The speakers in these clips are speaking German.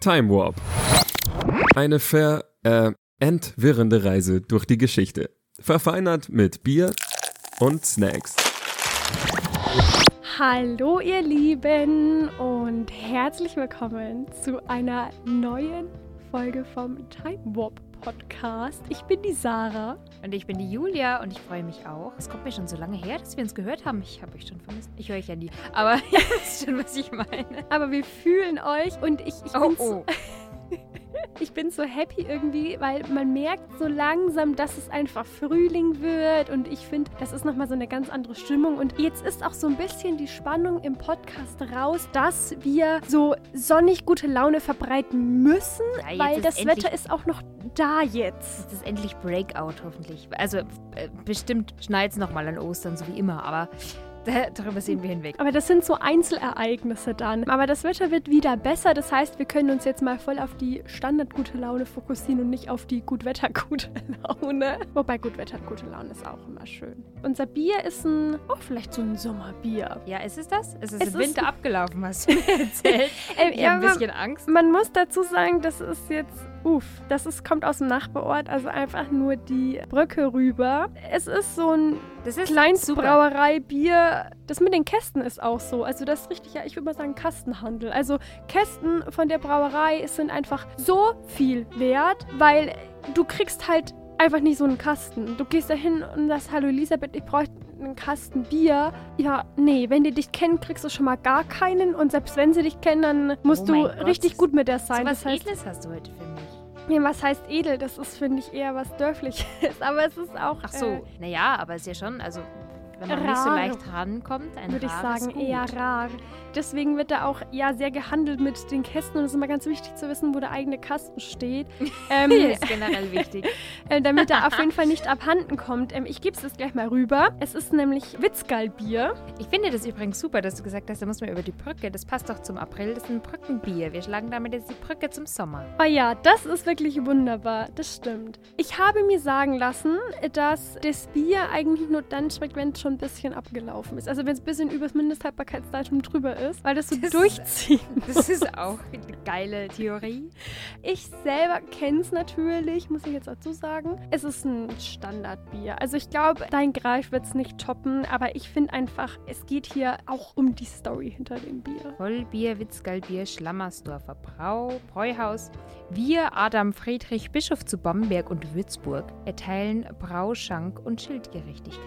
Time Warp. Eine ver äh, entwirrende Reise durch die Geschichte. Verfeinert mit Bier und Snacks. Hallo ihr Lieben und herzlich willkommen zu einer neuen Folge vom Time Warp Podcast. Ich bin die Sarah. Und ich bin die Julia und ich freue mich auch. Es kommt mir schon so lange her, dass wir uns gehört haben. Ich habe euch schon vermisst. Ich höre euch ja nie. Aber ihr wisst schon, was ich meine. Aber wir fühlen euch und ich, ich Oh, bin oh. Ich bin so happy irgendwie, weil man merkt so langsam, dass es einfach Frühling wird und ich finde, das ist nochmal so eine ganz andere Stimmung und jetzt ist auch so ein bisschen die Spannung im Podcast raus, dass wir so sonnig gute Laune verbreiten müssen, Ja, jetzt weil das Wetter ist auch noch da jetzt. Es ist endlich Breakout, hoffentlich. Also, äh, bestimmt schneit es nochmal an Ostern, so wie immer. Aber darüber sehen wir hinweg. Aber das sind so Einzelereignisse dann. Aber das Wetter wird wieder besser. Das heißt, wir können uns jetzt mal voll auf die Standard-gute Laune fokussieren und nicht auf die Gut-Wetter-gute Laune. Wobei Gut-Wetter-gute Laune ist auch immer schön. Unser Bier ist ein, oh, vielleicht so ein Sommerbier. Ja, ist es das? Es ist Es im ist- Winter abgelaufen, hast du mir erzählt. Ähm, Ich ja, habe ein bisschen Angst. Man muss dazu sagen, das ist jetzt, uff, das ist, kommt aus dem Nachbarort, also einfach nur die Brücke rüber. Es ist so ein Das ist. Kleinstbrauerei-Bier. Das mit den Kästen ist auch so. Also das ist richtig, ja, ich würde mal sagen Kastenhandel. Also Kästen von der Brauerei sind einfach so viel wert, weil du kriegst halt einfach nicht so einen Kasten. Du gehst da hin und sagst, hallo Elisabeth, ich bräuchte einen Kasten Bier. Ja, nee, wenn die dich kennen, kriegst du schon mal gar keinen. Und selbst wenn sie dich kennen, dann musst Oh du Gott. richtig gut mit der So sein. was das heißt, Edles hast du heute für mich. ja, was heißt edel? Das ist, finde ich, eher was Dörfliches. Aber es ist auch... Ach so, Äh, naja, aber ist ja schon, also, wenn man nicht so Rar. leicht rankommt, ein würde ich sagen, eher rar. Deswegen wird da auch ja sehr gehandelt mit den Kästen und es ist immer ganz wichtig zu wissen, wo der eigene Kasten steht, ähm, ist generell wichtig. äh, damit er auf jeden Fall nicht abhanden kommt. Ähm, ich gebe es jetzt gleich mal rüber. Es ist nämlich Witzgalbier. Ich finde das übrigens super, dass du gesagt hast, da muss man über die Brücke. Das passt doch zum April. Das ist ein Brückenbier. Wir schlagen damit jetzt die Brücke zum Sommer. Oh ja, das ist wirklich wunderbar. Das stimmt. Ich habe mir sagen lassen, dass das Bier eigentlich nur dann schmeckt, wenn es schon ein bisschen abgelaufen ist. Also wenn es ein bisschen übers Mindesthaltbarkeitsdatum drüber ist, weil das so Das- durchzieht. Das ist auch eine geile Theorie. Ich selber kenne es natürlich, muss ich jetzt dazu sagen. Es ist ein Standardbier. Also ich glaube, dein Greif wird es nicht toppen, aber ich finde einfach, es geht hier auch um die Story hinter dem Bier. Vollbier, Witzgalbier, Schlammersdorfer Brau, Bräuhaus. Wir, Adam Friedrich, Bischof zu Bamberg und Würzburg, erteilen Brauschank und Schildgerechtigkeit.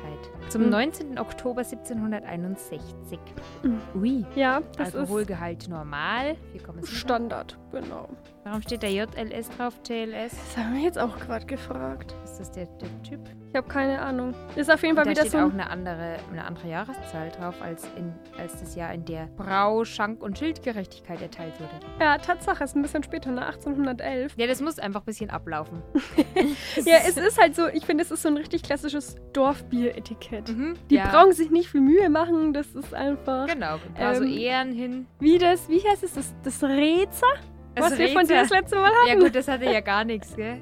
Zum Mhm. 19. Oktober 1761. Mhm. Ui. Ja, das ist Alkoholgehalt normal. 4,7. Standard, genau. Warum steht da JLS drauf, TLS? Das haben wir jetzt auch gerade gefragt. Ist das der, der Typ? Ich habe keine Ahnung. Ist auf jeden Fall da wieder steht so auch ein eine andere, eine andere Jahreszahl drauf, als, in, als das Jahr, in der Brau-, Schank- und Schildgerechtigkeit erteilt wurde. Ja, Tatsache, ist ein bisschen später, ne? 1811. Ja, das muss einfach ein bisschen ablaufen. Ja, es ist halt so, ich finde, es ist so ein richtig klassisches Dorfbier-Etikett. Mhm, Die ja, brauchen sich nicht viel Mühe machen, das ist einfach. Genau, ein paar so Ähm, Ehren hin. Wie das, wie heißt es, das, das Rezer, was Das wir von dir das Rätsel. letzte Mal hatten? Ja gut, das hatte ja gar nichts, gell?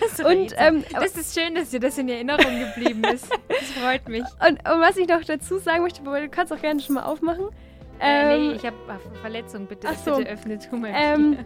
Das Und, ähm, das ist schön, dass dir das in Erinnerung geblieben ist. Das freut mich. und, und was ich noch dazu sagen möchte, du kannst auch gerne schon mal aufmachen. äh, nee, Ähm, ich habe Verletzung. Bitte, ach so. bitte öffne du mal. Ähm,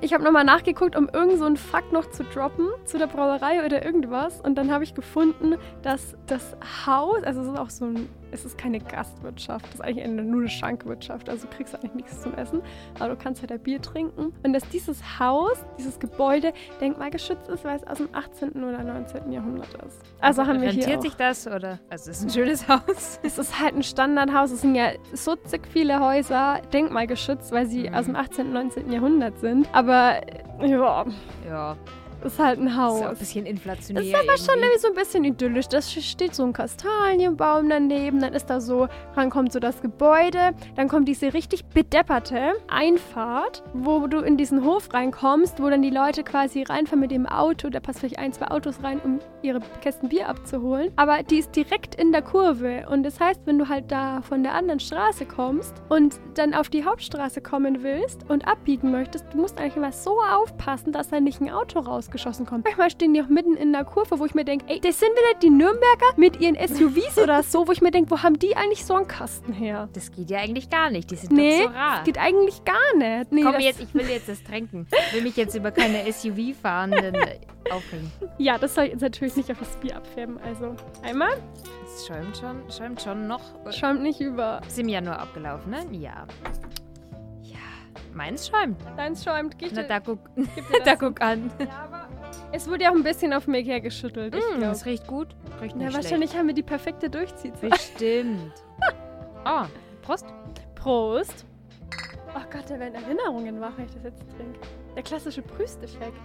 Ich habe nochmal nachgeguckt, um irgend so einen Fakt noch zu droppen zu der Brauerei oder irgendwas. Und dann habe ich gefunden, dass das Haus, also es ist auch so ein, es ist keine Gastwirtschaft, das ist eigentlich eine, nur eine Schankwirtschaft. Also du kriegst eigentlich nichts zum Essen, aber du kannst halt da Bier trinken. Und dass dieses Haus, dieses Gebäude denkmalgeschützt ist, weil es aus dem 18. oder 19. Jahrhundert ist. Also haben wir hier Rentiert auch. sich das oder? Also es ist ein schönes Haus. Es ist halt ein Standardhaus. Es sind ja so zig viele Häuser denkmalgeschützt, weil sie Mhm. aus dem 18. und 19. Jahrhundert sind. Aber ja, Ja, ist halt ein ist Haus. auch ein bisschen inflationär. Das ist aber schon irgendwie. irgendwie so ein bisschen idyllisch. Da steht so ein Kastanienbaum daneben, dann ist da so, dann kommt so das Gebäude, dann kommt diese richtig bedepperte Einfahrt, wo du in diesen Hof reinkommst, wo dann die Leute quasi reinfahren mit dem Auto, da passt vielleicht ein, zwei Autos rein, um ihre Kästen Bier abzuholen. Aber die ist direkt in der Kurve und das heißt, wenn du halt da von der anderen Straße kommst und dann auf die Hauptstraße kommen willst und abbiegen möchtest, du musst eigentlich immer so aufpassen, dass da nicht ein Auto rauskommt geschossen kommen. Manchmal stehen die auch mitten in der Kurve, wo ich mir denke, ey, das sind wieder die Nürnberger mit ihren SUVs oder so, wo ich mir denke, wo haben die eigentlich so einen Kasten her? Das geht ja eigentlich gar nicht. Die sind Nee, doch so rar. das geht eigentlich gar nicht. Nee, Komm jetzt, ich will jetzt das trinken. Ich will mich jetzt über keine SUV-Fahrenden aufregen. Ja, das soll ich jetzt natürlich nicht auf das Bier abfärben. Also einmal, Es schäumt schon, schäumt schon noch. schäumt nicht über. Ist im Januar abgelaufen, ne? Ja. Ja, meins schäumt. Deins schäumt, geh Na, da guck, da guck an. Ja, es wurde ja auch ein bisschen auf mich hergeschüttelt. Ich Mm, das riecht gut. Riecht nicht Ja, schlecht. wahrscheinlich haben wir die perfekte Durchziehzeit. Bestimmt. Oh, Prost. Prost. Oh Gott, da werden Erinnerungen wach, wenn ich das jetzt trinke. Der klassische Prüsteffekt.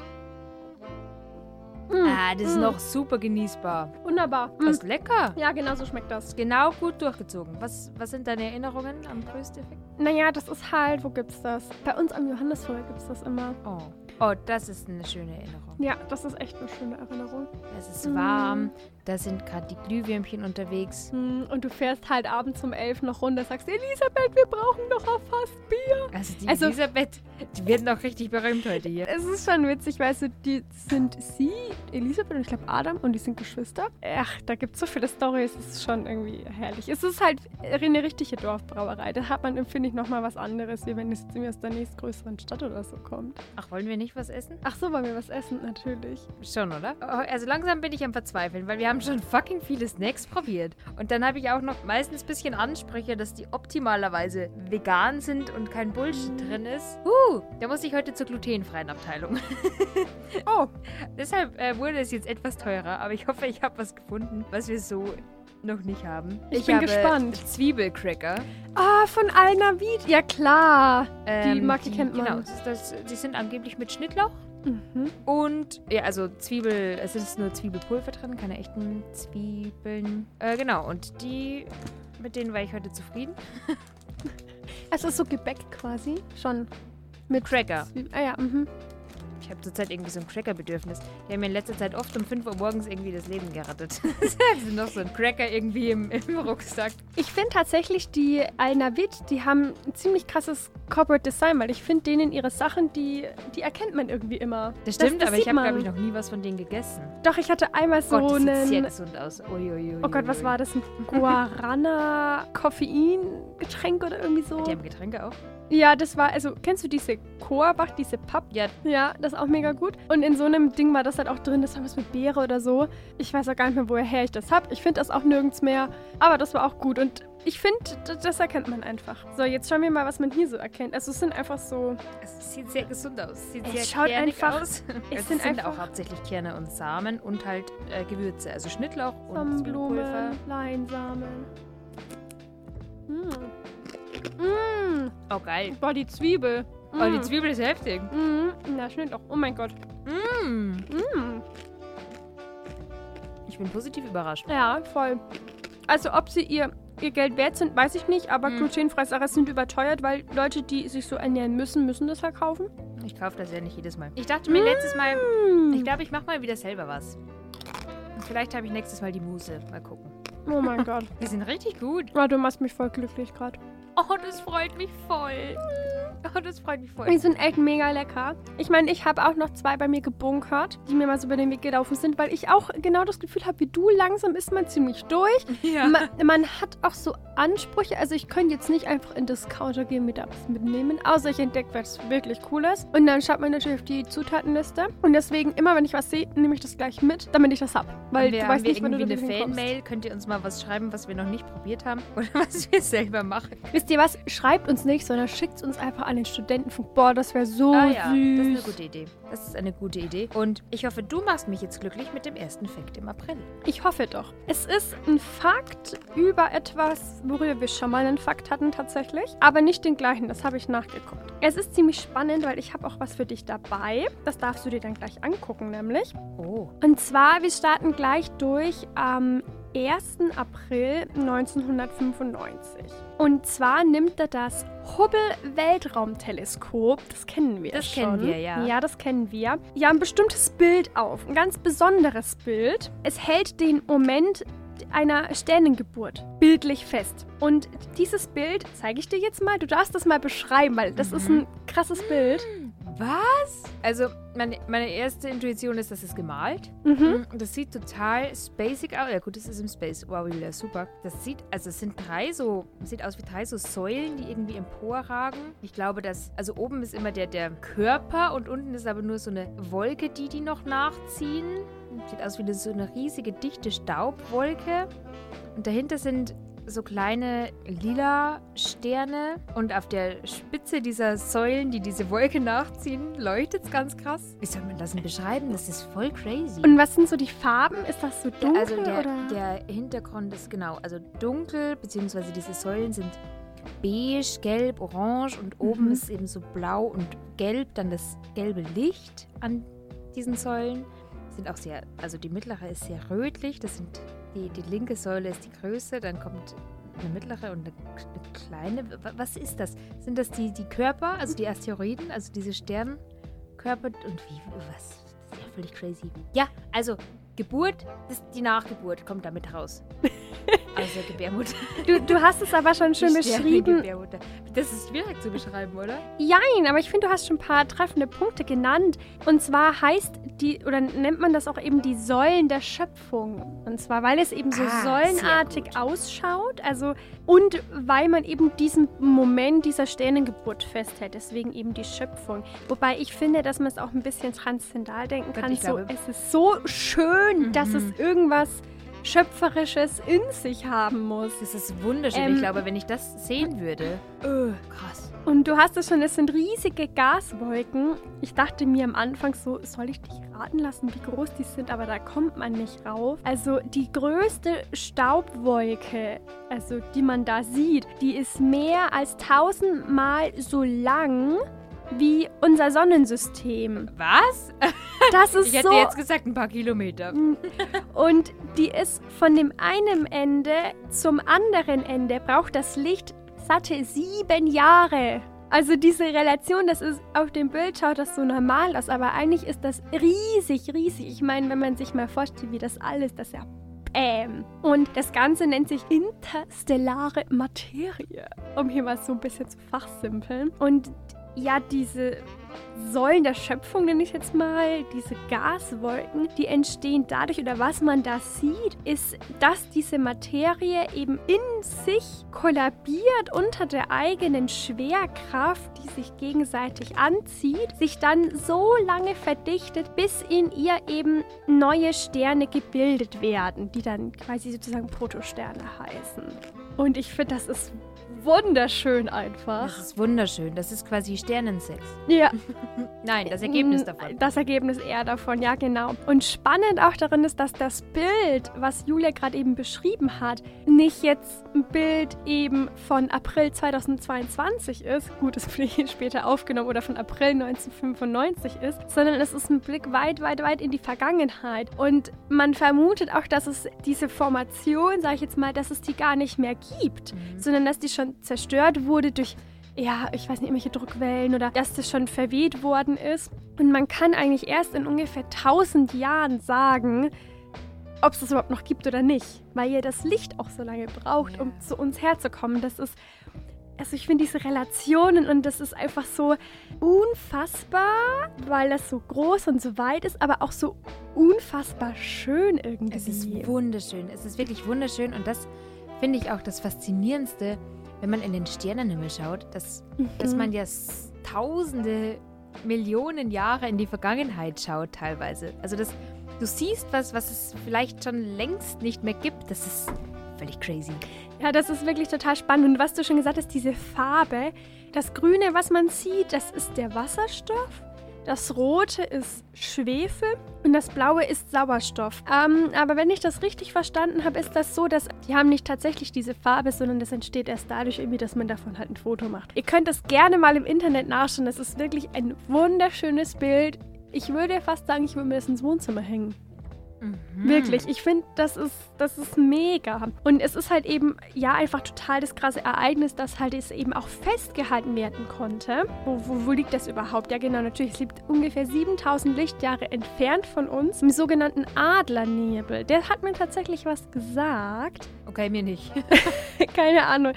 Mm, Ah, das ist mm, noch super genießbar. Wunderbar. Mm. Das ist lecker. Ja, genau so schmeckt das. Genau gut durchgezogen. Was, was sind deine Erinnerungen am Prösteffekt? Naja, das ist halt, wo gibt's das? Bei uns am Johannesfeuer gibt's das immer. Oh. Oh, das ist eine schöne Erinnerung. Ja, das ist echt eine schöne Erinnerung. Es ist warm, da sind gerade die Glühwürmchen unterwegs. Hm, Und du fährst halt abends um elf noch runter, sagst, Elisabeth, wir brauchen doch auch fast Bier. Also die Also- Elisabeth, die wird noch richtig berühmt heute hier. Es ist schon witzig, weißt du, die sind sie, Elisabeth und ich glaube Adam und die sind Geschwister. Ach, da gibt es so viele Storys, es ist schon irgendwie herrlich. Es ist halt eine richtige Dorfbrauerei. Da hat man, finde ich, nochmal was anderes, wie wenn es irgendwie aus der nächstgrößeren Stadt oder so kommt. Ach, wollen wir nicht was essen? Ach so, wollen wir was essen? Natürlich. Schon, oder? Oh, Also langsam bin ich am Verzweifeln, weil wir haben schon fucking viele Snacks probiert. Und dann habe ich auch noch meistens ein bisschen Ansprüche, dass die optimalerweise vegan sind und kein Bullshit drin ist. Uh, da muss ich heute zur glutenfreien Abteilung. Oh, Deshalb äh, wurde es jetzt etwas teurer, aber ich hoffe, ich habe was gefunden, was wir so noch nicht haben. Ich bin habe gespannt. Zwiebelcracker. ah, von Alnavit. Ja, klar. Ähm, Marke kennt man. Genau, das, das, die sind angeblich mit Schnittlauch. Mhm. Und, ja, also Zwiebel, es ist nur Zwiebelpulver drin, keine echten Zwiebeln. Äh, genau, und die, mit denen war ich heute zufrieden. Es ist so Gebäck quasi. Schon. Mit Cracker. Zwiebeln. Ah ja, mhm. Ich habe zurzeit irgendwie so ein Cracker-Bedürfnis. Die haben mir in letzter Zeit oft um 5 Uhr morgens irgendwie das Leben gerettet. also noch so ein Cracker irgendwie im, im Rucksack. Ich finde tatsächlich, die Alnavit, die haben ein ziemlich krasses Corporate Design, weil ich finde denen ihre Sachen, die, die erkennt man irgendwie immer. Das stimmt, aber ich habe, glaube ich, noch nie was von denen gegessen. Doch, ich hatte einmal so Gott, das einen... gesund aus. Uiuiui. Oh Gott, was war das? Ein Guarana-Koffein-Getränk oder irgendwie so? Die haben Getränke auch? Ja, das war, also, kennst du diese Korbach, diese Papp? Ja. Ja, das ist auch mega gut. Und in so einem Ding war das halt auch drin, das war was mit Beere oder so. Ich weiß auch gar nicht mehr, woher ich das hab. Ich finde das auch nirgends mehr. Aber das war auch gut. Und ich finde, das erkennt man einfach. So, jetzt schauen wir mal, was man hier so erkennt. Also, es sind einfach so. Es sieht sehr gesund aus. Sieht Es sehr schaut kernig einfach- aus. es Es sind sind, einfach- auch hauptsächlich Kerne und Samen und halt äh, Gewürze. Also Schnittlauch und Sonnenblumen. Leinsamen. Mm. Mm. Oh, geil. Boah, die Zwiebel. Mm. Oh, die Zwiebel ist heftig. Mm. Na, Schnittlauch. Oh mein Gott. Mm. Mm. Ich bin positiv überrascht. Ja, voll. Also, ob sie ihr, ihr Geld wert sind, weiß ich nicht, aber Hm. glutenfreie Sachen sind überteuert, weil Leute, die sich so ernähren müssen, müssen das halt kaufen. Ich kaufe das ja nicht jedes Mal. Ich dachte mir letztes Mal, Mm. ich glaube, ich mache mal wieder selber was. Und vielleicht habe ich nächstes Mal die Muse. Mal gucken. Oh mein Gott. Die sind richtig gut. Oh, du machst mich voll glücklich gerade. Oh, das freut mich voll. Oh, das freut mich voll. Die sind echt mega lecker. Ich meine, ich habe auch noch zwei bei mir gebunkert, die mir mal so über den Weg gelaufen sind, weil ich auch genau das Gefühl habe wie du. Langsam ist man ziemlich durch. Ja. Man, man hat auch so Ansprüche. Also ich könnte jetzt nicht einfach in Discounter gehen mit was mitnehmen, außer ich entdecke was wirklich Cooles. Und dann schaut man natürlich auf die Zutatenliste. Und deswegen, immer wenn ich was sehe, nehme ich das gleich mit, damit ich das hab. Weil wir, du weißt nicht, wann du da eine. Fan-Mail? Könnt ihr uns mal was schreiben, was wir noch nicht probiert haben? Oder was wir selber machen? Wisst ihr was? Schreibt uns nicht, sondern schickt es uns einfach an den Studentenfunk. Boah, das wäre so ah ja, süß. das ist eine gute Idee. Das ist eine gute Idee. Und ich hoffe, du machst mich jetzt glücklich mit dem ersten Fakt im April. Ich hoffe doch. Es ist ein Fakt über etwas, worüber wir schon mal einen Fakt hatten tatsächlich. Aber nicht den gleichen, das habe ich nachgeguckt. Es ist ziemlich spannend, weil ich habe auch was für dich dabei. Das darfst du dir dann gleich angucken, nämlich. Oh. Und zwar, wir starten gleich durch am 1. April 1995. Und zwar nimmt er das Hubble-Weltraumteleskop, das kennen wir Das schon. kennen wir, ja. Ja, das kennen wir. Ja, ein bestimmtes Bild auf, ein ganz besonderes Bild. Es hält den Moment einer Sternengeburt bildlich fest. Und dieses Bild zeige ich dir jetzt mal. Du darfst das mal beschreiben, weil das ist Mhm. ein krasses Bild. Was? Also, meine, meine erste Intuition ist, das ist gemalt. Mhm. Das sieht total spacig aus. Ja, gut, das ist im Space. Wow, Julia, super. Das sieht, also es sind drei so, sieht aus wie drei so Säulen, die irgendwie emporragen. Ich glaube, dass, also oben ist immer der, der Körper und unten ist aber nur so eine Wolke, die die noch nachziehen. Sieht aus wie eine, so eine riesige, dichte Staubwolke. Und dahinter sind so kleine lila Sterne und auf der Spitze dieser Säulen, die diese Wolke nachziehen, leuchtet es ganz krass. Wie soll man das denn beschreiben? Das ist voll crazy. Und was sind so die Farben? Ist das so dunkel also der, oder? der Hintergrund ist genau, also dunkel, beziehungsweise diese Säulen sind beige, gelb, orange und oben Mhm. ist eben so blau und gelb, dann das gelbe Licht an diesen Säulen. Sind auch sehr, also die mittlere ist sehr rötlich, das sind die, die linke Säule ist die größte, dann kommt eine mittlere und eine, eine kleine. Wa- Was ist das? Sind das die, die Körper, also die Asteroiden, also diese Sternkörper und wie, was? Das ist ja völlig crazy. Ja, also Geburt, das die Nachgeburt, kommt damit raus. Aus der Gebärmutter. Du, du hast es aber schon schön beschrieben. Das ist schwierig zu beschreiben, oder? Jein, aber ich finde, du hast schon ein paar treffende Punkte genannt. Und zwar heißt die, oder nennt man das auch eben die Säulen der Schöpfung. Und zwar, weil es eben so Ah, säulenartig ausschaut. Also, und weil man eben diesen Moment dieser Sternengeburt festhält. Deswegen eben die Schöpfung. Wobei ich finde, dass man es auch ein bisschen transzendal denken kann. so, glaube- es ist so schön, dass Mhm. es irgendwas Schöpferisches in sich haben muss. Das ist wunderschön. Ähm, ich glaube, wenn ich das sehen würde. Oh, krass. Und du hast es schon, es sind riesige Gaswolken. Ich dachte mir am Anfang so, soll ich dich raten lassen, wie groß die sind, aber da kommt man nicht rauf. Also die größte Staubwolke, also die man da sieht, die ist mehr als tausendmal so lang wie unser Sonnensystem. Was? Das ist Ich hätte so jetzt gesagt ein paar Kilometer. und die ist von dem einen Ende zum anderen Ende, braucht das Licht satte sieben Jahre. Also diese Relation, das ist auf dem Bild schaut das so normal aus, aber eigentlich ist das riesig, riesig. Ich meine, wenn man sich mal vorstellt, wie das alles, das ist ja Bäm. Und das Ganze nennt sich interstellare Materie, um hier mal so ein bisschen zu fachsimpeln. Und ja, diese Säulen der Schöpfung, nenne ich jetzt mal, diese Gaswolken, die entstehen dadurch, oder was man da sieht, ist, dass diese Materie eben in sich kollabiert unter der eigenen Schwerkraft, die sich gegenseitig anzieht, sich dann so lange verdichtet, bis in ihr eben neue Sterne gebildet werden, die dann quasi sozusagen Protosterne heißen. Und ich finde, das ist wunderschön einfach. Das ist wunderschön. Das ist quasi Sternensex. Ja, Nein, das Ergebnis davon. Das Ergebnis eher davon, ja genau. Und spannend auch darin ist, dass das Bild, was Julia gerade eben beschrieben hat, nicht jetzt ein Bild eben von April 2022 ist, gut, es wurde später aufgenommen, oder von April 1995 ist, sondern es ist ein Blick weit, weit, weit in die Vergangenheit. Und man vermutet auch, dass es diese Formation, sage ich jetzt mal, dass es die gar nicht mehr gibt, sondern dass die schon zerstört wurde durch ja, ich weiß nicht, irgendwelche Druckwellen oder dass das schon verweht worden ist. Und man kann eigentlich erst in ungefähr 1000 Jahren sagen, ob es das überhaupt noch gibt oder nicht, weil ja das Licht auch so lange braucht, um zu uns herzukommen. Das ist, also ich finde diese Relationen und das ist einfach so unfassbar, weil das so groß und so weit ist, aber auch so unfassbar schön irgendwie. Es ist wunderschön. Es ist wirklich wunderschön und das finde ich auch das Faszinierendste, wenn man in den Sternenhimmel schaut, dass, dass Mhm. man ja tausende, Millionen Jahre in die Vergangenheit schaut teilweise. Also das, du siehst was, was es vielleicht schon längst nicht mehr gibt. Das ist völlig crazy. Ja, das ist wirklich total spannend. Und was du schon gesagt hast, diese Farbe, das Grüne, was man sieht, das ist der Wasserstoff. Das Rote ist Schwefel und das Blaue ist Sauerstoff. Ähm, aber wenn ich das richtig verstanden habe, ist das so, dass die haben nicht tatsächlich diese Farbe, sondern das entsteht erst dadurch irgendwie, dass man davon halt ein Foto macht. Ihr könnt das gerne mal im Internet nachschauen. Das ist wirklich ein wunderschönes Bild. Ich würde fast sagen, ich würde mir das ins Wohnzimmer hängen. Mhm. Wirklich, ich finde, das ist, das ist mega. Und es ist halt eben, ja, einfach total das krasse Ereignis, dass halt es eben auch festgehalten werden konnte. Wo, wo, wo liegt das überhaupt? Ja, genau, natürlich, es liegt ungefähr 7000 Lichtjahre entfernt von uns, im sogenannten Adlernebel. Der hat mir tatsächlich was gesagt. Okay, mir nicht. Keine Ahnung.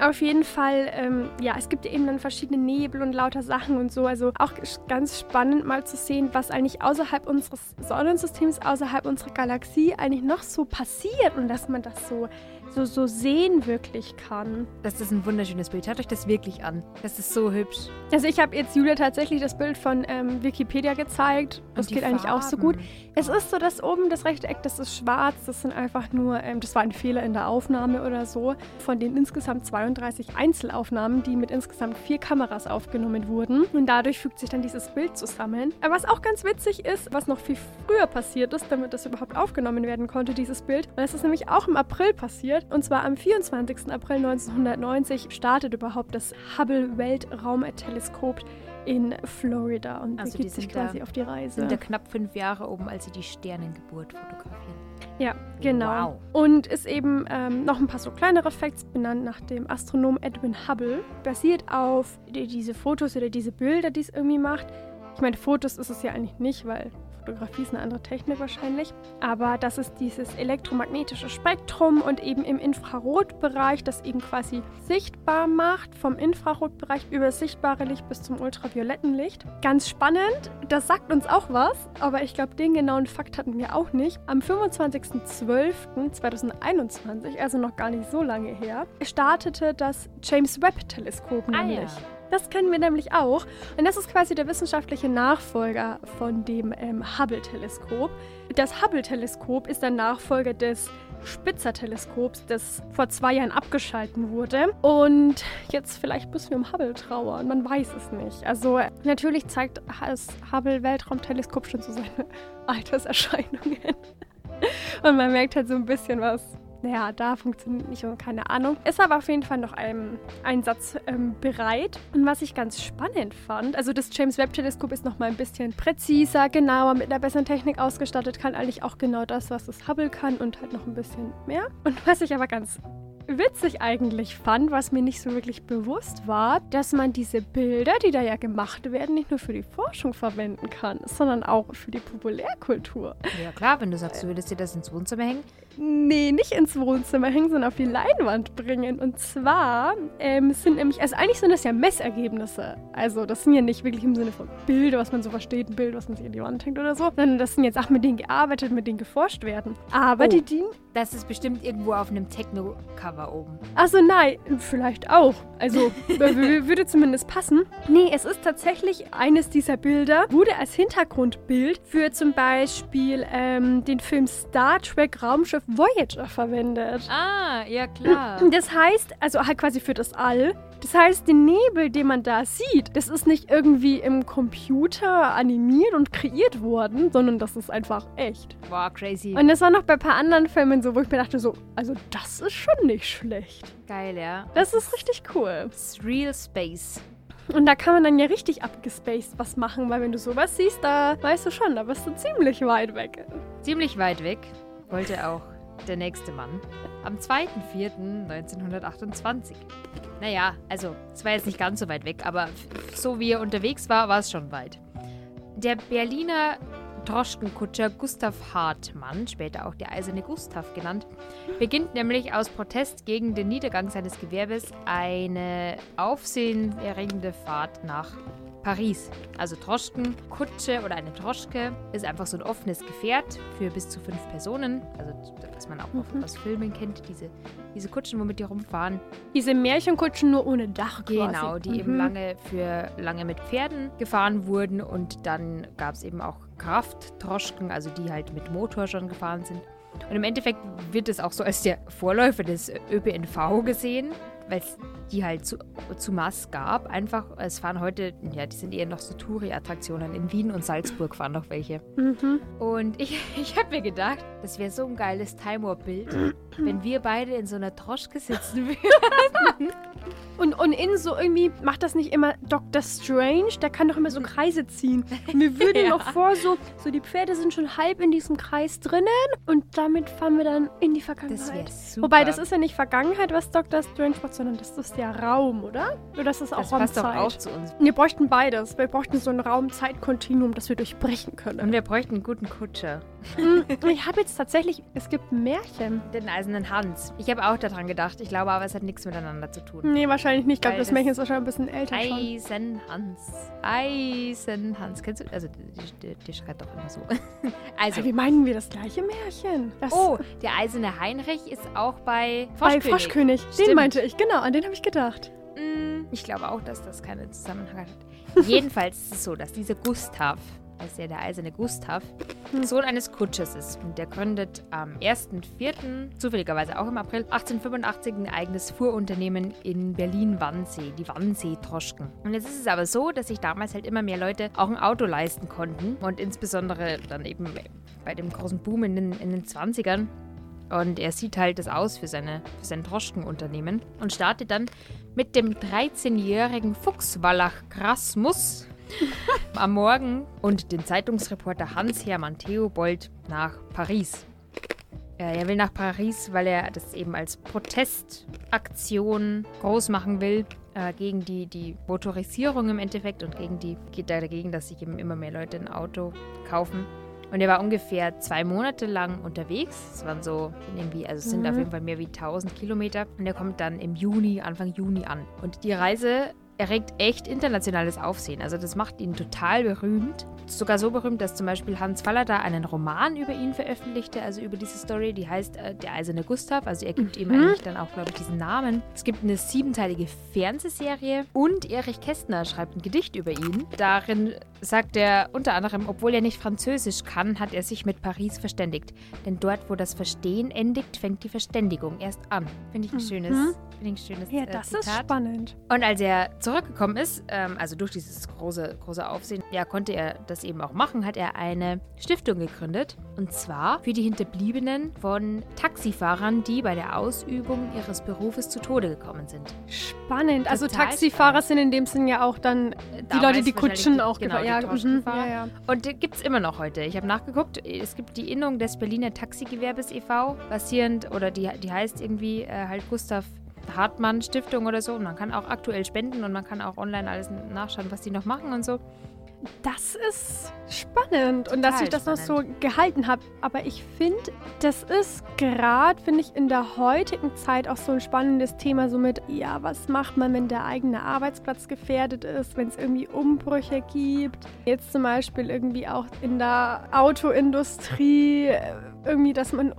Auf jeden Fall, ähm, ja, es gibt eben dann verschiedene Nebel und lauter Sachen und so. Also auch ganz spannend mal zu sehen, was eigentlich außerhalb unseres Sonnensystems, außerhalb unserer Galaxie eigentlich noch so passiert und dass man das so so, so sehen wirklich kann. Das ist ein wunderschönes Bild. Hört euch das wirklich an. Das ist so hübsch. Also ich habe jetzt Julia tatsächlich das Bild von ähm, Wikipedia gezeigt. Das geht Farben. eigentlich auch so gut. Es ist so, dass oben das rechte Eck, das ist schwarz. Das sind einfach nur, ähm, das war ein Fehler in der Aufnahme oder so. Von den insgesamt 32 Einzelaufnahmen, die mit insgesamt vier Kameras aufgenommen wurden. Und dadurch fügt sich dann dieses Bild zusammen. Aber was auch ganz witzig ist, was noch viel früher passiert ist, damit das überhaupt aufgenommen werden konnte, dieses Bild. Und das ist nämlich auch im April passiert. Und zwar am 24. April 1990 startet überhaupt das Hubble Weltraumteleskop in Florida und also begibt sich quasi da, auf die Reise. Sind da knapp fünf Jahre oben, als sie die Sternengeburt fotografieren. Ja, genau. Wow. Und ist eben ähm, noch ein paar so kleinere Facts benannt nach dem Astronom Edwin Hubble. Basiert auf die, diese Fotos oder diese Bilder, die es irgendwie macht. Ich meine, Fotos ist es ja eigentlich nicht, weil Fotografie ist eine andere Technik wahrscheinlich. Aber das ist dieses elektromagnetische Spektrum und eben im Infrarotbereich, das eben quasi sichtbar macht, vom Infrarotbereich über das sichtbare Licht bis zum ultravioletten Licht. Ganz spannend, das sagt uns auch was, aber ich glaube, den genauen Fakt hatten wir auch nicht. Am 25.12.2021, also noch gar nicht so lange her, startete das James Webb-Teleskop nämlich. Ah, ja. Das kennen wir nämlich auch. Und das ist quasi der wissenschaftliche Nachfolger von dem ähm, Hubble-Teleskop. Das Hubble-Teleskop ist der Nachfolger des Spitzer-Teleskops, das vor zwei Jahren abgeschalten wurde. Und jetzt vielleicht müssen wir um Hubble trauern. Man weiß es nicht. Also natürlich zeigt das Hubble-Weltraumteleskop schon so seine Alterserscheinungen. Und man merkt halt so ein bisschen was naja, da funktioniert nicht und keine Ahnung. Ist aber auf jeden Fall noch ein, ein Satz ähm, bereit. Und was ich ganz spannend fand, also das James Webb Teleskop ist noch mal ein bisschen präziser, genauer, mit einer besseren Technik ausgestattet, kann eigentlich auch genau das, was das Hubble kann und halt noch ein bisschen mehr. Und was ich aber ganz witzig eigentlich fand, was mir nicht so wirklich bewusst war, dass man diese Bilder, die da ja gemacht werden, nicht nur für die Forschung verwenden kann, sondern auch für die Populärkultur. Ja klar, wenn du sagst, du würdest dir das ins Wohnzimmer hängen. Nee, nicht ins Wohnzimmer hängen, sondern auf die Leinwand bringen. Und zwar ähm, sind nämlich, also eigentlich sind das ja Messergebnisse. Also das sind ja nicht wirklich im Sinne von Bilder, was man so versteht, ein Bild, was man sich in die Wand hängt oder so, sondern das sind jetzt Sachen, mit denen gearbeitet, mit denen geforscht werden. Aber oh, die dienen... Das ist bestimmt irgendwo auf einem Techno-Cover oben. Achso, nein, vielleicht auch. Also würde zumindest passen. Nee, es ist tatsächlich eines dieser Bilder, wurde als Hintergrundbild für zum Beispiel ähm, den Film Star Trek Raumschiff Voyager verwendet. Ah, ja klar. Das heißt, also halt quasi für das All. Das heißt, den Nebel, den man da sieht, das ist nicht irgendwie im Computer animiert und kreiert worden, sondern das ist einfach echt. Wow, crazy. Und das war noch bei ein paar anderen Filmen so, wo ich mir dachte so, also das ist schon nicht schlecht. Geil, ja. Das, das ist richtig cool. It's real space. Und da kann man dann ja richtig abgespaced was machen, weil wenn du sowas siehst, da weißt du schon, da bist du ziemlich weit weg. Ziemlich weit weg. Wollte auch der nächste Mann. Am 2.4.1928. Naja, also, es war jetzt nicht ganz so weit weg, aber so wie er unterwegs war, war es schon weit. Der Berliner Droschkenkutscher Gustav Hartmann, später auch der Eiserne Gustav genannt, beginnt nämlich aus Protest gegen den Niedergang seines Gewerbes eine aufsehenerregende Fahrt nach Paris. Also Droschken, Kutsche oder eine Droschke ist einfach so ein offenes Gefährt für bis zu fünf Personen. Also was man auch mhm. aus Filmen kennt, diese, diese Kutschen, womit die rumfahren. Diese Märchenkutschen nur ohne Dach quasi. Genau, die mhm. eben lange für lange mit Pferden gefahren wurden und dann gab es eben auch Kraftdroschken, also die halt mit Motor schon gefahren sind. Und im Endeffekt wird es auch so als der Vorläufer des ÖPNV gesehen weil es die halt zu, zu Mass gab. Einfach, es fahren heute, ja, die sind eher noch so Touri-Attraktionen. In Wien und Salzburg fahren noch welche. Mhm. Und ich, ich habe mir gedacht, das wäre so ein geiles Time Warp-Bild, wenn wir beide in so einer Droschke sitzen würden. Und, und in so irgendwie, macht das nicht immer Dr. Strange? Der kann doch immer so Kreise ziehen. Und wir würden ja. noch vor, so, so die Pferde sind schon halb in diesem Kreis drinnen und damit fahren wir dann in die Vergangenheit. Das super. Wobei, das ist ja nicht Vergangenheit, was Dr. Strange macht, sondern das ist ja der Raum, oder? Ist das auch Das passt doch Raumzeit? auch zu uns. Wir bräuchten beides. Wir bräuchten so ein Raum-Zeit-Kontinuum, das wir durchbrechen können. Und wir bräuchten einen guten Kutscher. Mm, ich habe jetzt tatsächlich, es gibt Märchen. Den eisernen Hans. Ich habe auch daran gedacht. Ich glaube aber, es hat nichts miteinander zu tun. Nee, wahrscheinlich nicht. Ich glaube, das das- Märchen ist wahrscheinlich ein bisschen älter schon. Eisenhans. Eisenhans. Kennst du? Also, die, die, die schreit doch immer so. also. Wie meinen wir das gleiche Märchen? Das Oh, der eiserne Heinrich ist auch bei bei Froschkönig. Froschkönig. Den meinte ich, genau, an den habe ich gedacht. Mm, Ich glaube auch, dass das keinen Zusammenhang hat. Jedenfalls ist es so, dass dieser Gustav, also der, der eiserne Gustav, Hm. Sohn eines Kutschers ist. Und der gründet am 1.4., zufälligerweise auch im April 1885, ein eigenes Fuhrunternehmen in Berlin-Wannsee, die Wannsee-Troschken. Und jetzt ist es aber so, dass sich damals halt immer mehr Leute auch ein Auto leisten konnten. Und insbesondere dann eben bei dem großen Boom in den, in den 20ern. Und er sieht halt das aus für, seine, für sein Droschkenunternehmen und startet dann mit dem 13-jährigen Fuchswallach Grasmus am Morgen und den Zeitungsreporter Hans-Hermann Theobold nach Paris. Er will nach Paris, weil er das eben als Protestaktion groß machen will äh, gegen die, die Motorisierung im Endeffekt und gegen die geht da dagegen, dass sich eben immer mehr Leute ein Auto kaufen. Und er war ungefähr zwei Monate lang unterwegs. Es waren so irgendwie, also es sind Mhm. auf jeden Fall mehr wie 1000 Kilometer. Und er kommt dann im Juni, Anfang Juni an. Und die Reise erregt echt internationales Aufsehen. Also das macht ihn total berühmt. Sogar so berühmt, dass zum Beispiel Hans Fallada einen Roman über ihn veröffentlichte, also über diese Story, die heißt äh, Der eiserne Gustav. Also er gibt ihm Mhm. eigentlich dann auch, glaube ich, diesen Namen. Es gibt eine siebenteilige Fernsehserie und Erich Kästner schreibt ein Gedicht über ihn. Darin sagt er unter anderem, obwohl er nicht Französisch kann, hat er sich mit Paris verständigt. Denn dort, wo das Verstehen endigt, fängt die Verständigung erst an. Finde ich ein schönes, Mhm. finde ich ein schönes Ja, äh, das ist spannend. Und als er zurückgekommen ist, ähm, also durch dieses große, große Aufsehen, ja, konnte er das eben auch machen, hat er eine Stiftung gegründet. Und zwar für die Hinterbliebenen von Taxifahrern, die bei der Ausübung ihres Berufes zu Tode gekommen sind. Spannend. Also Total Taxifahrer sind in dem Sinn ja auch dann die Damals Leute, die Kutschen die- auch genau, die ja, mhm, ja, ja. Und die gibt es immer noch heute. Ich habe nachgeguckt. Es gibt die Innung des Berliner Taxigewerbes e.V., basierend, oder die, die heißt irgendwie äh, halt Gustav Hartmann Stiftung oder so. Und man kann auch aktuell spenden und man kann auch online alles nachschauen, was die noch machen und so. Das ist spannend und dass Total ich das noch so spannend. gehalten habe. Aber ich finde, das ist gerade, finde ich, in der heutigen Zeit auch so ein spannendes Thema. So mit, ja, was macht man, wenn der eigene Arbeitsplatz gefährdet ist, wenn es irgendwie Umbrüche gibt? Jetzt zum Beispiel irgendwie auch in der Autoindustrie, äh, irgendwie, dass man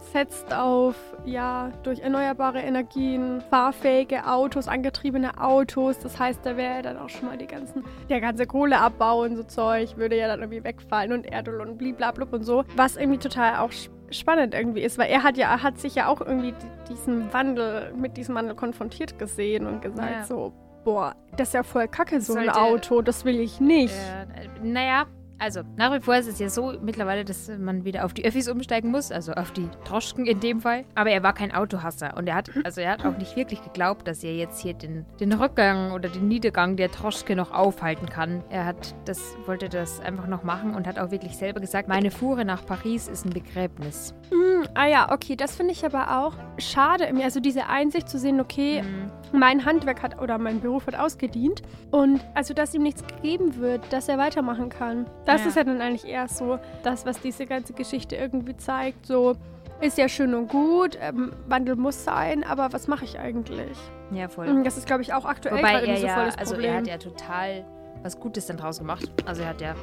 umsetzt auf, ja, durch erneuerbare Energien, fahrfähige Autos, angetriebene Autos. Das heißt, da wäre dann auch schon mal die ganzen, der ganze Kohleabbau und so Zeug würde ja dann irgendwie wegfallen und Erdöl und bliblablub und so. Was irgendwie total auch sp- spannend irgendwie ist, weil er hat ja, er hat sich ja auch irgendwie di- diesen Wandel, mit diesem Wandel konfrontiert gesehen und gesagt Ja. so, boah, das ist ja voll kacke, so ein Sollte- Auto, das will ich nicht. Äh, naja, also nach wie vor ist es ja so mittlerweile, dass man wieder auf die Öffis umsteigen muss, also auf die Droschken in dem Fall. Aber er war kein Autohasser und er hat, also er hat auch nicht wirklich geglaubt, dass er jetzt hier den, den Rückgang oder den Niedergang der Droschke noch aufhalten kann. Er hat das, wollte das einfach noch machen und hat auch wirklich selber gesagt, meine Fuhre nach Paris ist ein Begräbnis. Hm, ah ja, okay, das finde ich aber auch schade. Also diese Einsicht zu sehen, okay, Mhm. mein Handwerk hat oder mein Beruf hat ausgedient und also dass ihm nichts gegeben wird, dass er weitermachen kann. Das Ja. ist ja dann eigentlich eher so das, was diese ganze Geschichte irgendwie zeigt. So ist ja schön und gut, ähm, Wandel muss sein, aber was mache ich eigentlich? Ja, voll. Und das ist, glaube ich, auch aktuell Wobei er so ja, also Problem. er hat ja total was Gutes dann draus gemacht. Also er hat ja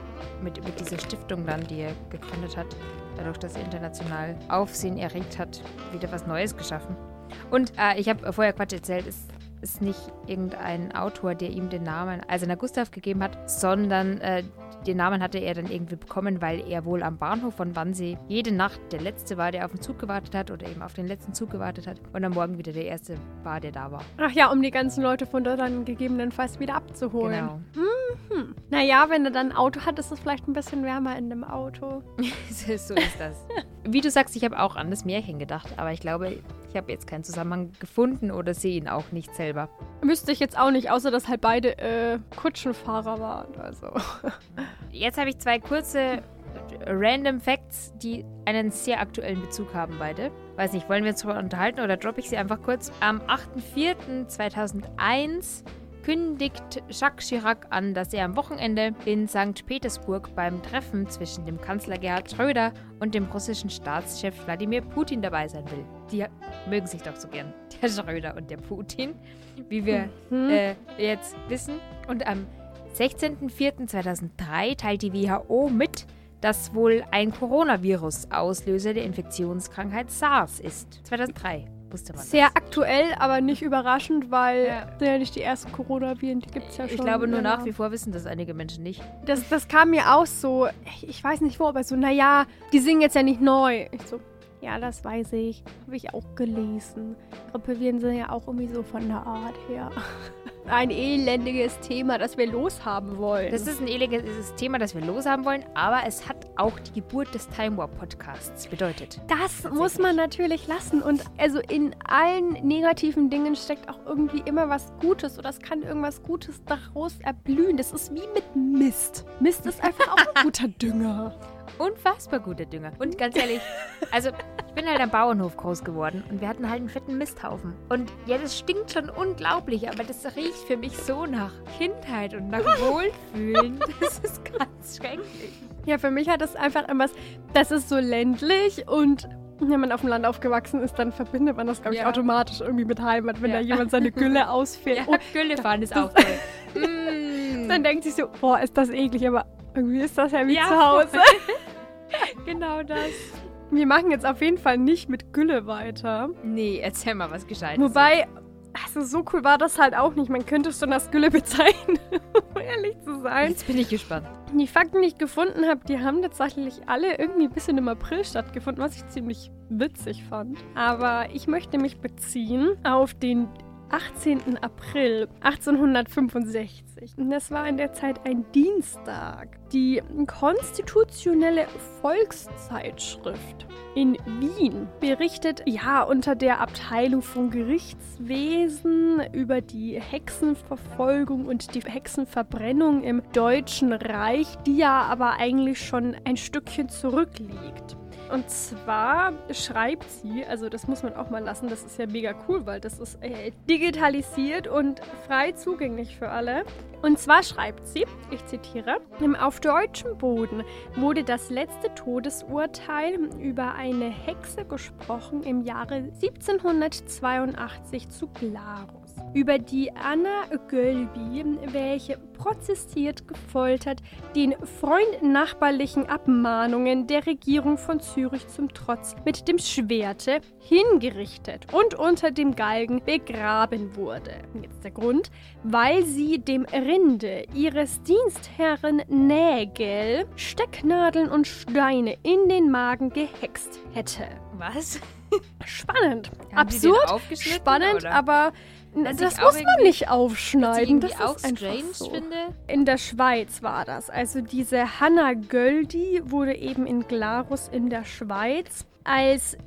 mit, mit dieser Stiftung dann, die er gegründet hat, dadurch, dass er international Aufsehen erregt hat, wieder was Neues geschaffen. Und äh, ich habe vorher Quatsch erzählt, es ist nicht irgendein Autor, der ihm den Namen Eiserner Gustav gegeben hat, sondern äh, den Namen hatte er dann irgendwie bekommen, weil er wohl am Bahnhof von Wannsee jede Nacht der Letzte war, der auf den Zug gewartet hat oder eben auf den letzten Zug gewartet hat und am Morgen wieder der Erste war, der da war. Ach ja, um die ganzen Leute von dort dann gegebenenfalls wieder abzuholen. Genau. Naja, wenn er dann ein Auto hat, ist es vielleicht ein bisschen wärmer in dem Auto. so ist das. Wie du sagst, ich habe auch an das Märchen gedacht, aber ich glaube, ich habe jetzt keinen Zusammenhang gefunden oder sehe ihn auch nicht selber. Wüsste ich jetzt auch nicht, außer dass halt beide äh, Kutschenfahrer waren. Also. Jetzt habe ich zwei kurze Random Facts, die einen sehr aktuellen Bezug haben, beide. Weiß nicht, wollen wir uns darüber unterhalten oder droppe ich sie einfach kurz? Am 8.4.2001 kündigt Jacques Chirac an, dass er am Wochenende in St. Petersburg beim Treffen zwischen dem Kanzler Gerhard Schröder und dem russischen Staatschef Wladimir Putin dabei sein will. Die mögen sich doch so gern, der Schröder und der Putin, wie wir Mhm. äh, jetzt wissen. Und am 16.04.2003 teilt die WHO mit, dass wohl ein Coronavirus Auslöser der Infektionskrankheit SARS ist. 2003 wusste man Sehr das. aktuell, aber nicht überraschend, weil Ja. das sind ja nicht die ersten Coronaviren, die gibt es ja schon. Ich glaube, nur nach wie vor wissen das einige Menschen nicht. Das, das kam mir auch so, ich weiß nicht wo, aber so, naja, die singen jetzt ja nicht neu. Ich so, ja, das weiß ich. Habe ich auch gelesen. Grippeviren sind ja auch irgendwie so von der Art her. Ein elendiges Thema, das wir loshaben wollen. Das ist ein elendiges Thema, das wir loshaben wollen, aber es hat auch die Geburt des Time Warp Podcasts bedeutet. Das muss man natürlich lassen. Und also in allen negativen Dingen steckt auch irgendwie immer was Gutes oder es kann irgendwas Gutes daraus erblühen. Das ist wie mit Mist. Mist ist einfach auch ein guter Dünger. Unfassbar guter Dünger. Und ganz ehrlich, also ich bin halt am Bauernhof groß geworden und wir hatten halt einen fetten Misthaufen. Und ja, das stinkt schon unglaublich, aber das riecht für mich so nach Kindheit und nach Wohlfühlen. Das ist ganz schrecklich. Ja, für mich hat das einfach irgendwas, das ist so ländlich und wenn man auf dem Land aufgewachsen ist, dann verbindet man das, glaube ich, Ja. automatisch irgendwie mit Heimat. Wenn Ja. da jemand seine Gülle ausfährt, Ja, oh, Gülle fahren ist auch toll. Mm. dann denkt sich so, boah, ist das eklig, aber irgendwie ist das ja wie Ja, zu Hause. genau das. Wir machen jetzt auf jeden Fall nicht mit Gülle weiter. Nee, erzähl mal was Gescheites. Wobei, also so cool war das halt auch nicht. Man könnte es schon als Gülle bezeichnen, um ehrlich zu sein. Jetzt bin ich gespannt. Die Fakten, die ich gefunden habe, die haben tatsächlich alle irgendwie ein bisschen im April stattgefunden, was ich ziemlich witzig fand. Aber ich möchte mich beziehen auf den 18. April 1865. Und das war in der Zeit ein Dienstag. Die konstitutionelle Volkszeitschrift in Wien berichtet ja unter der Abteilung von Gerichtswesen über die Hexenverfolgung und die Hexenverbrennung im Deutschen Reich, die ja aber eigentlich schon ein Stückchen zurückliegt. Und zwar schreibt sie, also das muss man auch mal lassen, das ist ja mega cool, weil das ist äh, digitalisiert und frei zugänglich für alle. Und zwar schreibt sie, ich zitiere, auf deutschem Boden wurde das letzte Todesurteil über eine Hexe gesprochen im Jahre 1782 zu Glarus. Über die Anna Gölby, welche prozessiert, gefoltert, den freundnachbarlichen Abmahnungen der Regierung von Zürich zum Trotz mit dem Schwerte hingerichtet und unter dem Galgen begraben wurde. Jetzt der Grund, weil sie dem Rinde ihres Dienstherren Nägel Stecknadeln und Steine in den Magen gehext hätte. Was? Spannend. Haben Absurd, spannend, oder? aber Was das auch muss man nicht aufschneiden. Das auch ist einfach strange so. finde. In der Schweiz war das. Also diese Hanna Göldi wurde eben in Glarus in der Schweiz als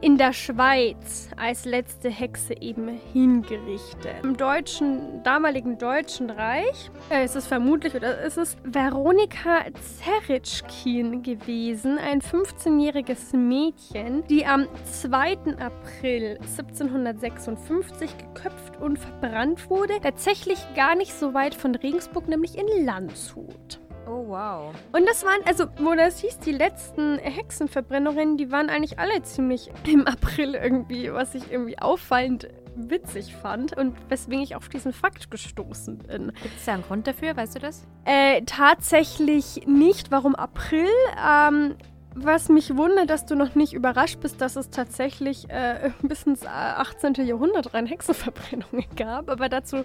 in der Schweiz als letzte Hexe eben hingerichtet. Im deutschen, damaligen Deutschen Reich äh, ist es vermutlich oder ist es Veronika Zeritschkin gewesen, ein 15-jähriges Mädchen, die am 2. April 1756 geköpft und verbrannt wurde. Tatsächlich gar nicht so weit von Regensburg, nämlich in Landshut. Oh, wow. Und das waren, also, wo das hieß, die letzten Hexenverbrennungen, die waren eigentlich alle ziemlich im April irgendwie, was ich irgendwie auffallend witzig fand und weswegen ich auf diesen Fakt gestoßen bin. Gibt es da einen Grund dafür? Weißt du das? Äh, tatsächlich nicht. Warum April? Ähm, was mich wundert, dass du noch nicht überrascht bist, dass es tatsächlich äh, bis ins äh, 18. Jahrhundert rein Hexenverbrennungen gab. Aber dazu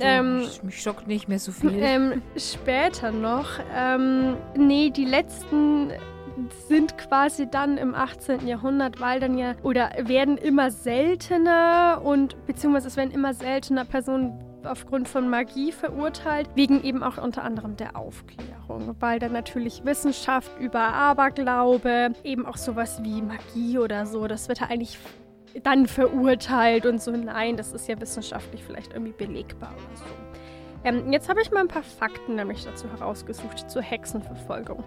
Ähm, mich schockt nicht mehr so viel. ähm, später noch. Ähm, nee, die letzten sind quasi dann im 18. Jahrhundert, weil dann ja, oder werden immer seltener und beziehungsweise es werden immer seltener Personen aufgrund von Magie verurteilt, wegen eben auch unter anderem der Aufklärung, weil dann natürlich Wissenschaft über Aberglaube, eben auch sowas wie Magie oder so, das wird ja eigentlich dann verurteilt und so, nein, das ist ja wissenschaftlich vielleicht irgendwie belegbar oder so. Ähm, jetzt habe ich mal ein paar Fakten nämlich dazu herausgesucht zur Hexenverfolgung.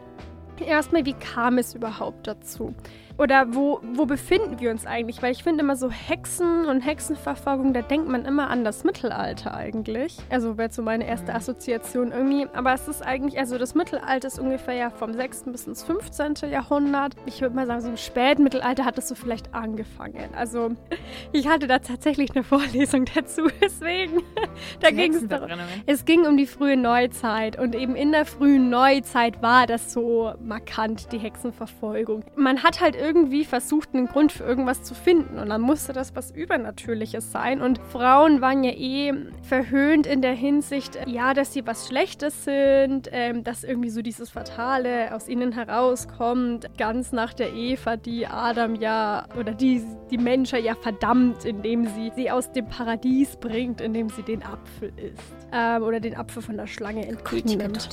erstmal, wie kam es überhaupt dazu? Oder wo, wo befinden wir uns eigentlich? Weil ich finde immer so Hexen und Hexenverfolgung, da denkt man immer an das Mittelalter eigentlich. Also wäre so meine erste Assoziation irgendwie. Aber es ist eigentlich, also das Mittelalter ist ungefähr ja vom 6. bis ins 15. Jahrhundert. Ich würde mal sagen, so im Spätmittelalter hat es so vielleicht angefangen. Also ich hatte da tatsächlich eine Vorlesung dazu, deswegen. da ging es darum. Es ging um die frühe Neuzeit und eben in der frühen Neuzeit war das so markant, die Hexenverfolgung. Man hat halt irgendwie irgendwie versucht, einen Grund für irgendwas zu finden. Und dann musste das was Übernatürliches sein. Und Frauen waren ja eh verhöhnt in der Hinsicht, ja, dass sie was Schlechtes sind, ähm, dass irgendwie so dieses Fatale aus ihnen herauskommt. Ganz nach der Eva, die Adam ja, oder die, die Menschen ja verdammt, indem sie sie aus dem Paradies bringt, indem sie den Apfel isst. Ähm, oder den Apfel von der Schlange entgegennimmt.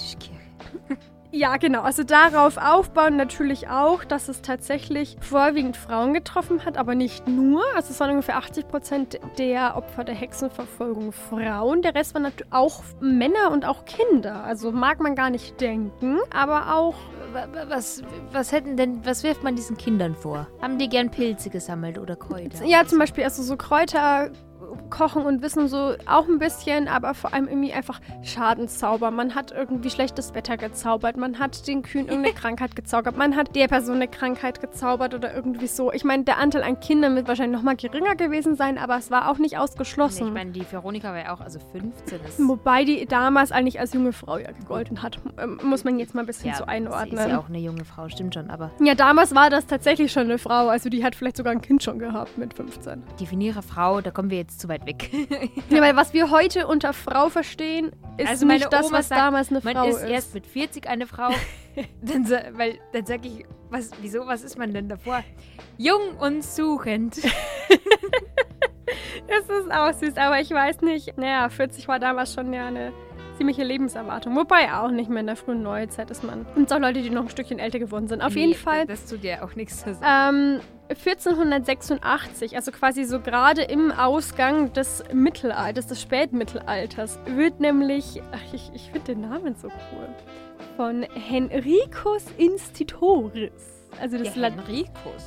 Ja, genau. Also darauf aufbauen natürlich auch, dass es tatsächlich vorwiegend Frauen getroffen hat, aber nicht nur. Also es waren ungefähr 80 Prozent der Opfer der Hexenverfolgung Frauen. Der Rest waren natürlich auch Männer und auch Kinder. Also mag man gar nicht denken, aber auch was, was hätten denn, was wirft man diesen Kindern vor? Haben die gern Pilze gesammelt oder Kräuter? Ja, zum Beispiel also so Kräuter, Kochen und Wissen so auch ein bisschen, aber vor allem irgendwie einfach Schadenszauber. Man hat irgendwie schlechtes Wetter gezaubert, man hat den Kühen irgendeine Krankheit gezaubert, man hat der Person eine Krankheit gezaubert oder irgendwie so. Ich meine, der Anteil an Kindern wird wahrscheinlich noch mal geringer gewesen sein, aber es war auch nicht ausgeschlossen. Nee, ich meine, die Veronika war ja auch, also 15 ist. Wobei die damals eigentlich als junge Frau ja gegolten hat. Ähm, muss man jetzt mal ein bisschen ja, so einordnen. Sie ist ja auch eine junge Frau, stimmt schon, aber. Ja, damals war das tatsächlich schon eine Frau. Also die hat vielleicht sogar ein Kind schon gehabt mit 15. Definiere Frau, da kommen wir jetzt zu weit weg. ja, weil was wir heute unter Frau verstehen, ist also nicht das, was sagt, damals eine Frau ist. Man ist erst mit 40 eine Frau. dann, weil dann sage ich, was, wieso, was ist man denn davor? Jung und suchend. das ist auch süß, aber ich weiß nicht. Naja, 40 war damals schon ja eine ziemliche Lebenserwartung. Wobei auch nicht mehr in der frühen Neuzeit ist man. Und auch Leute, die noch ein Stückchen älter geworden sind. Auf nee, jeden Fall. Das tut dir auch nichts zu sagen. Ähm, 1486, also quasi so gerade im Ausgang des Mittelalters, des Spätmittelalters, wird nämlich, ach, ich, ich finde den Namen so cool, von Henricus Institutoris also das, ja,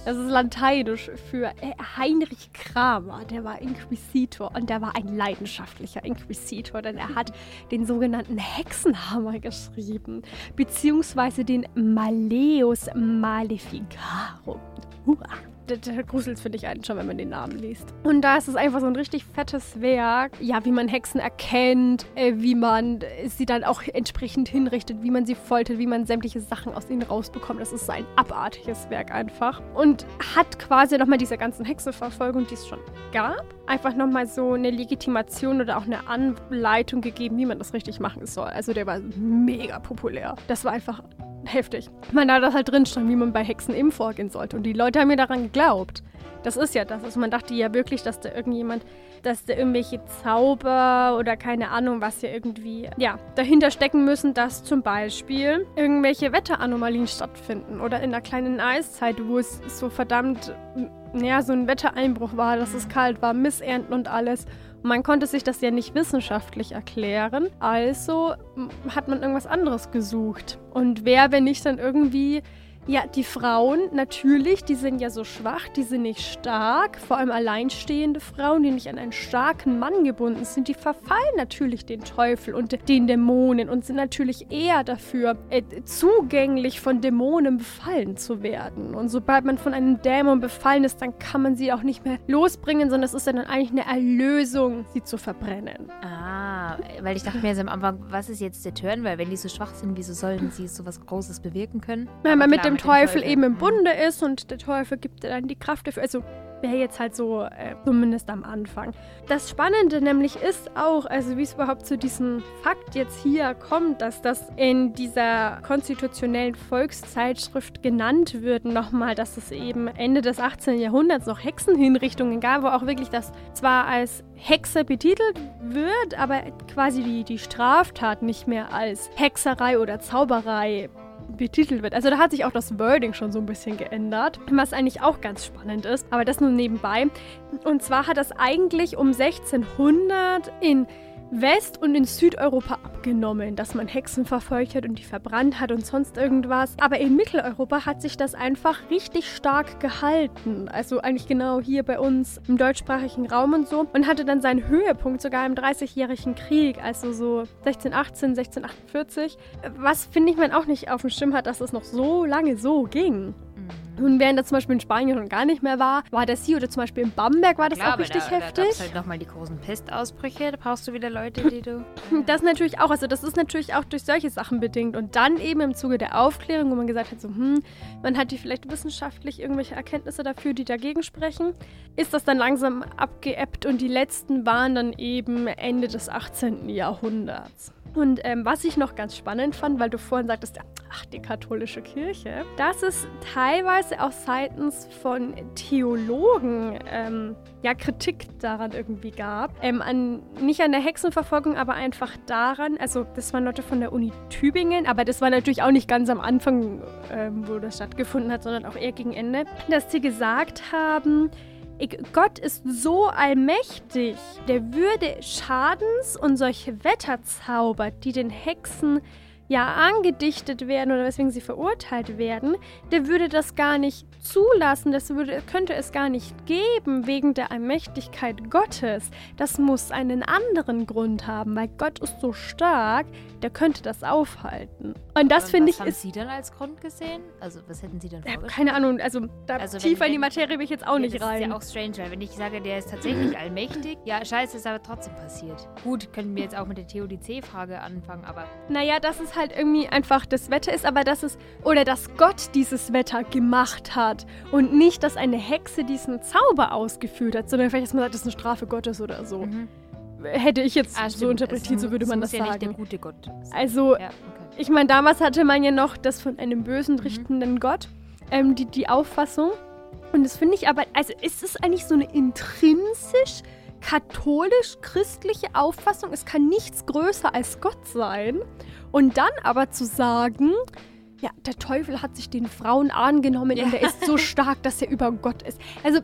das ist Lateinisch für äh, Heinrich Kramer. Der war Inquisitor und der war ein leidenschaftlicher Inquisitor, denn er hat den sogenannten Hexenhammer geschrieben, beziehungsweise den Maleus Maleficarum. Hurra! Gruselt, finde ich, einen schon, wenn man den Namen liest. Und da ist es einfach so ein richtig fettes Werk. Ja, wie man Hexen erkennt, äh, wie man sie dann auch entsprechend hinrichtet, wie man sie foltert, wie man sämtliche Sachen aus ihnen rausbekommt. Das ist so ein abartiges Werk einfach. Und hat quasi nochmal diese ganzen Hexeverfolgung, die es schon gab, einfach nochmal so eine Legitimation oder auch eine Anleitung gegeben, wie man das richtig machen soll. Also der war mega populär. Das war einfach heftig. Man hat das halt drin stand, wie man bei Hexen eben vorgehen sollte. Und die Leute haben mir daran geglaubt. Das ist ja das. Also man dachte ja wirklich, dass da irgendjemand, dass da irgendwelche Zauber oder keine Ahnung, was ja irgendwie, ja, dahinter stecken müssen, dass zum Beispiel irgendwelche Wetteranomalien stattfinden. Oder in einer kleinen Eiszeit, wo es so verdammt, ja, so ein Wettereinbruch war, dass es kalt war, Missernten und alles. Man konnte sich das ja nicht wissenschaftlich erklären, also hat man irgendwas anderes gesucht. Und wer, wenn nicht dann irgendwie ja, die Frauen natürlich, die sind ja so schwach, die sind nicht stark. Vor allem alleinstehende Frauen, die nicht an einen starken Mann gebunden sind, die verfallen natürlich den Teufel und den Dämonen und sind natürlich eher dafür, äh, zugänglich von Dämonen befallen zu werden. Und sobald man von einem Dämon befallen ist, dann kann man sie auch nicht mehr losbringen, sondern es ist dann eigentlich eine Erlösung, sie zu verbrennen. Ah, weil ich dachte mir jetzt am Anfang, was ist jetzt der Turn? Weil wenn die so schwach sind, wieso sollen sie so was Großes bewirken können? Weil man mit dem Teufel, Teufel, eben im Bunde ist und der Teufel gibt dann die Kraft dafür. Also wäre jetzt halt so, äh, zumindest am Anfang. Das Spannende nämlich ist auch, also wie es überhaupt zu diesem Fakt jetzt hier kommt, dass das in dieser konstitutionellen Volkszeitschrift genannt wird, nochmal, dass es eben Ende des 18. Jahrhunderts noch Hexenhinrichtungen gab, wo auch wirklich das zwar als Hexe betitelt wird, aber quasi die, die Straftat nicht mehr als Hexerei oder Zauberei betitelt wird. Also da hat sich auch das Wording schon so ein bisschen geändert, was eigentlich auch ganz spannend ist, aber das nur nebenbei. Und zwar hat das eigentlich um 1600 in West- und in Südeuropa abgenommen, dass man Hexen verfolgt hat und die verbrannt hat und sonst irgendwas. Aber in Mitteleuropa hat sich das einfach richtig stark gehalten. Also eigentlich genau hier bei uns im deutschsprachigen Raum und so. Und hatte dann seinen Höhepunkt sogar im Dreißigjährigen Krieg, also so 1618, 1648. Was finde ich man auch nicht auf dem Schirm hat, dass es noch so lange so ging. Mhm. Und während das zum Beispiel in Spanien schon gar nicht mehr war, war das hier oder zum Beispiel in Bamberg war das Klar, auch richtig da, Da heftig. gab's halt nochmal die großen Pestausbrüche. Da brauchst du wieder Leute, die du. Das natürlich auch, also das ist natürlich auch durch solche Sachen bedingt. Und dann eben im Zuge der Aufklärung, wo man gesagt hat, so, hm, man hat die vielleicht wissenschaftlich irgendwelche Erkenntnisse dafür, die dagegen sprechen, ist das dann langsam abgeebbt und die letzten waren dann eben Ende des 18. Jahrhunderts. Und ähm, was ich noch ganz spannend fand, weil du vorhin sagtest, ach, die katholische Kirche, dass es teilweise auch seitens von Theologen ähm, ja Kritik daran irgendwie gab. Ähm, an, nicht an der Hexenverfolgung, aber einfach daran, also das waren Leute von der Uni Tübingen, aber das war natürlich auch nicht ganz am Anfang, ähm, wo das stattgefunden hat, sondern auch eher gegen Ende, dass sie gesagt haben, Gott ist so allmächtig, der würde Schadens- und solche Wetterzauber, die den Hexen ja angedichtet werden oder weswegen sie verurteilt werden, der würde das gar nicht zulassen, das würde, könnte es gar nicht geben wegen der Allmächtigkeit Gottes. Das muss einen anderen Grund haben, weil Gott ist so stark, der könnte das aufhalten. Und das finde was ich haben ist Sie dann als Grund gesehen? Also, was hätten Sie dann ich habe keine Ahnung, also da Also wenn- tiefer in die wenn- Materie will ich jetzt auch Ja, nicht das rein. ist ja auch strange, weil wenn ich sage, der ist tatsächlich allmächtig, ja, scheiße, ist aber trotzdem passiert. Gut, können wir jetzt auch mit der Theodizee-Frage anfangen, aber Naja, dass es halt irgendwie einfach das Wetter ist, aber dass es, oder dass Gott dieses Wetter gemacht hat und nicht, dass eine Hexe diesen Zauber ausgeführt hat, sondern vielleicht, dass man sagt, das ist eine Strafe Gottes oder so. Mhm. Hätte ich jetzt Ah, so interpretiert, so würde man das ja nicht der sagen. gute Gott sein. Also, ja, okay. ich meine, damals hatte man ja noch das von einem bösen, Mhm. richtenden Gott, ähm, die, die Auffassung. Und das finde ich aber, also ist es eigentlich so eine intrinsisch katholisch-christliche Auffassung, es kann nichts größer als Gott sein. Und dann aber zu sagen, ja, der Teufel hat sich den Frauen angenommen Ja. und er ist so stark, dass er über Gott ist. Also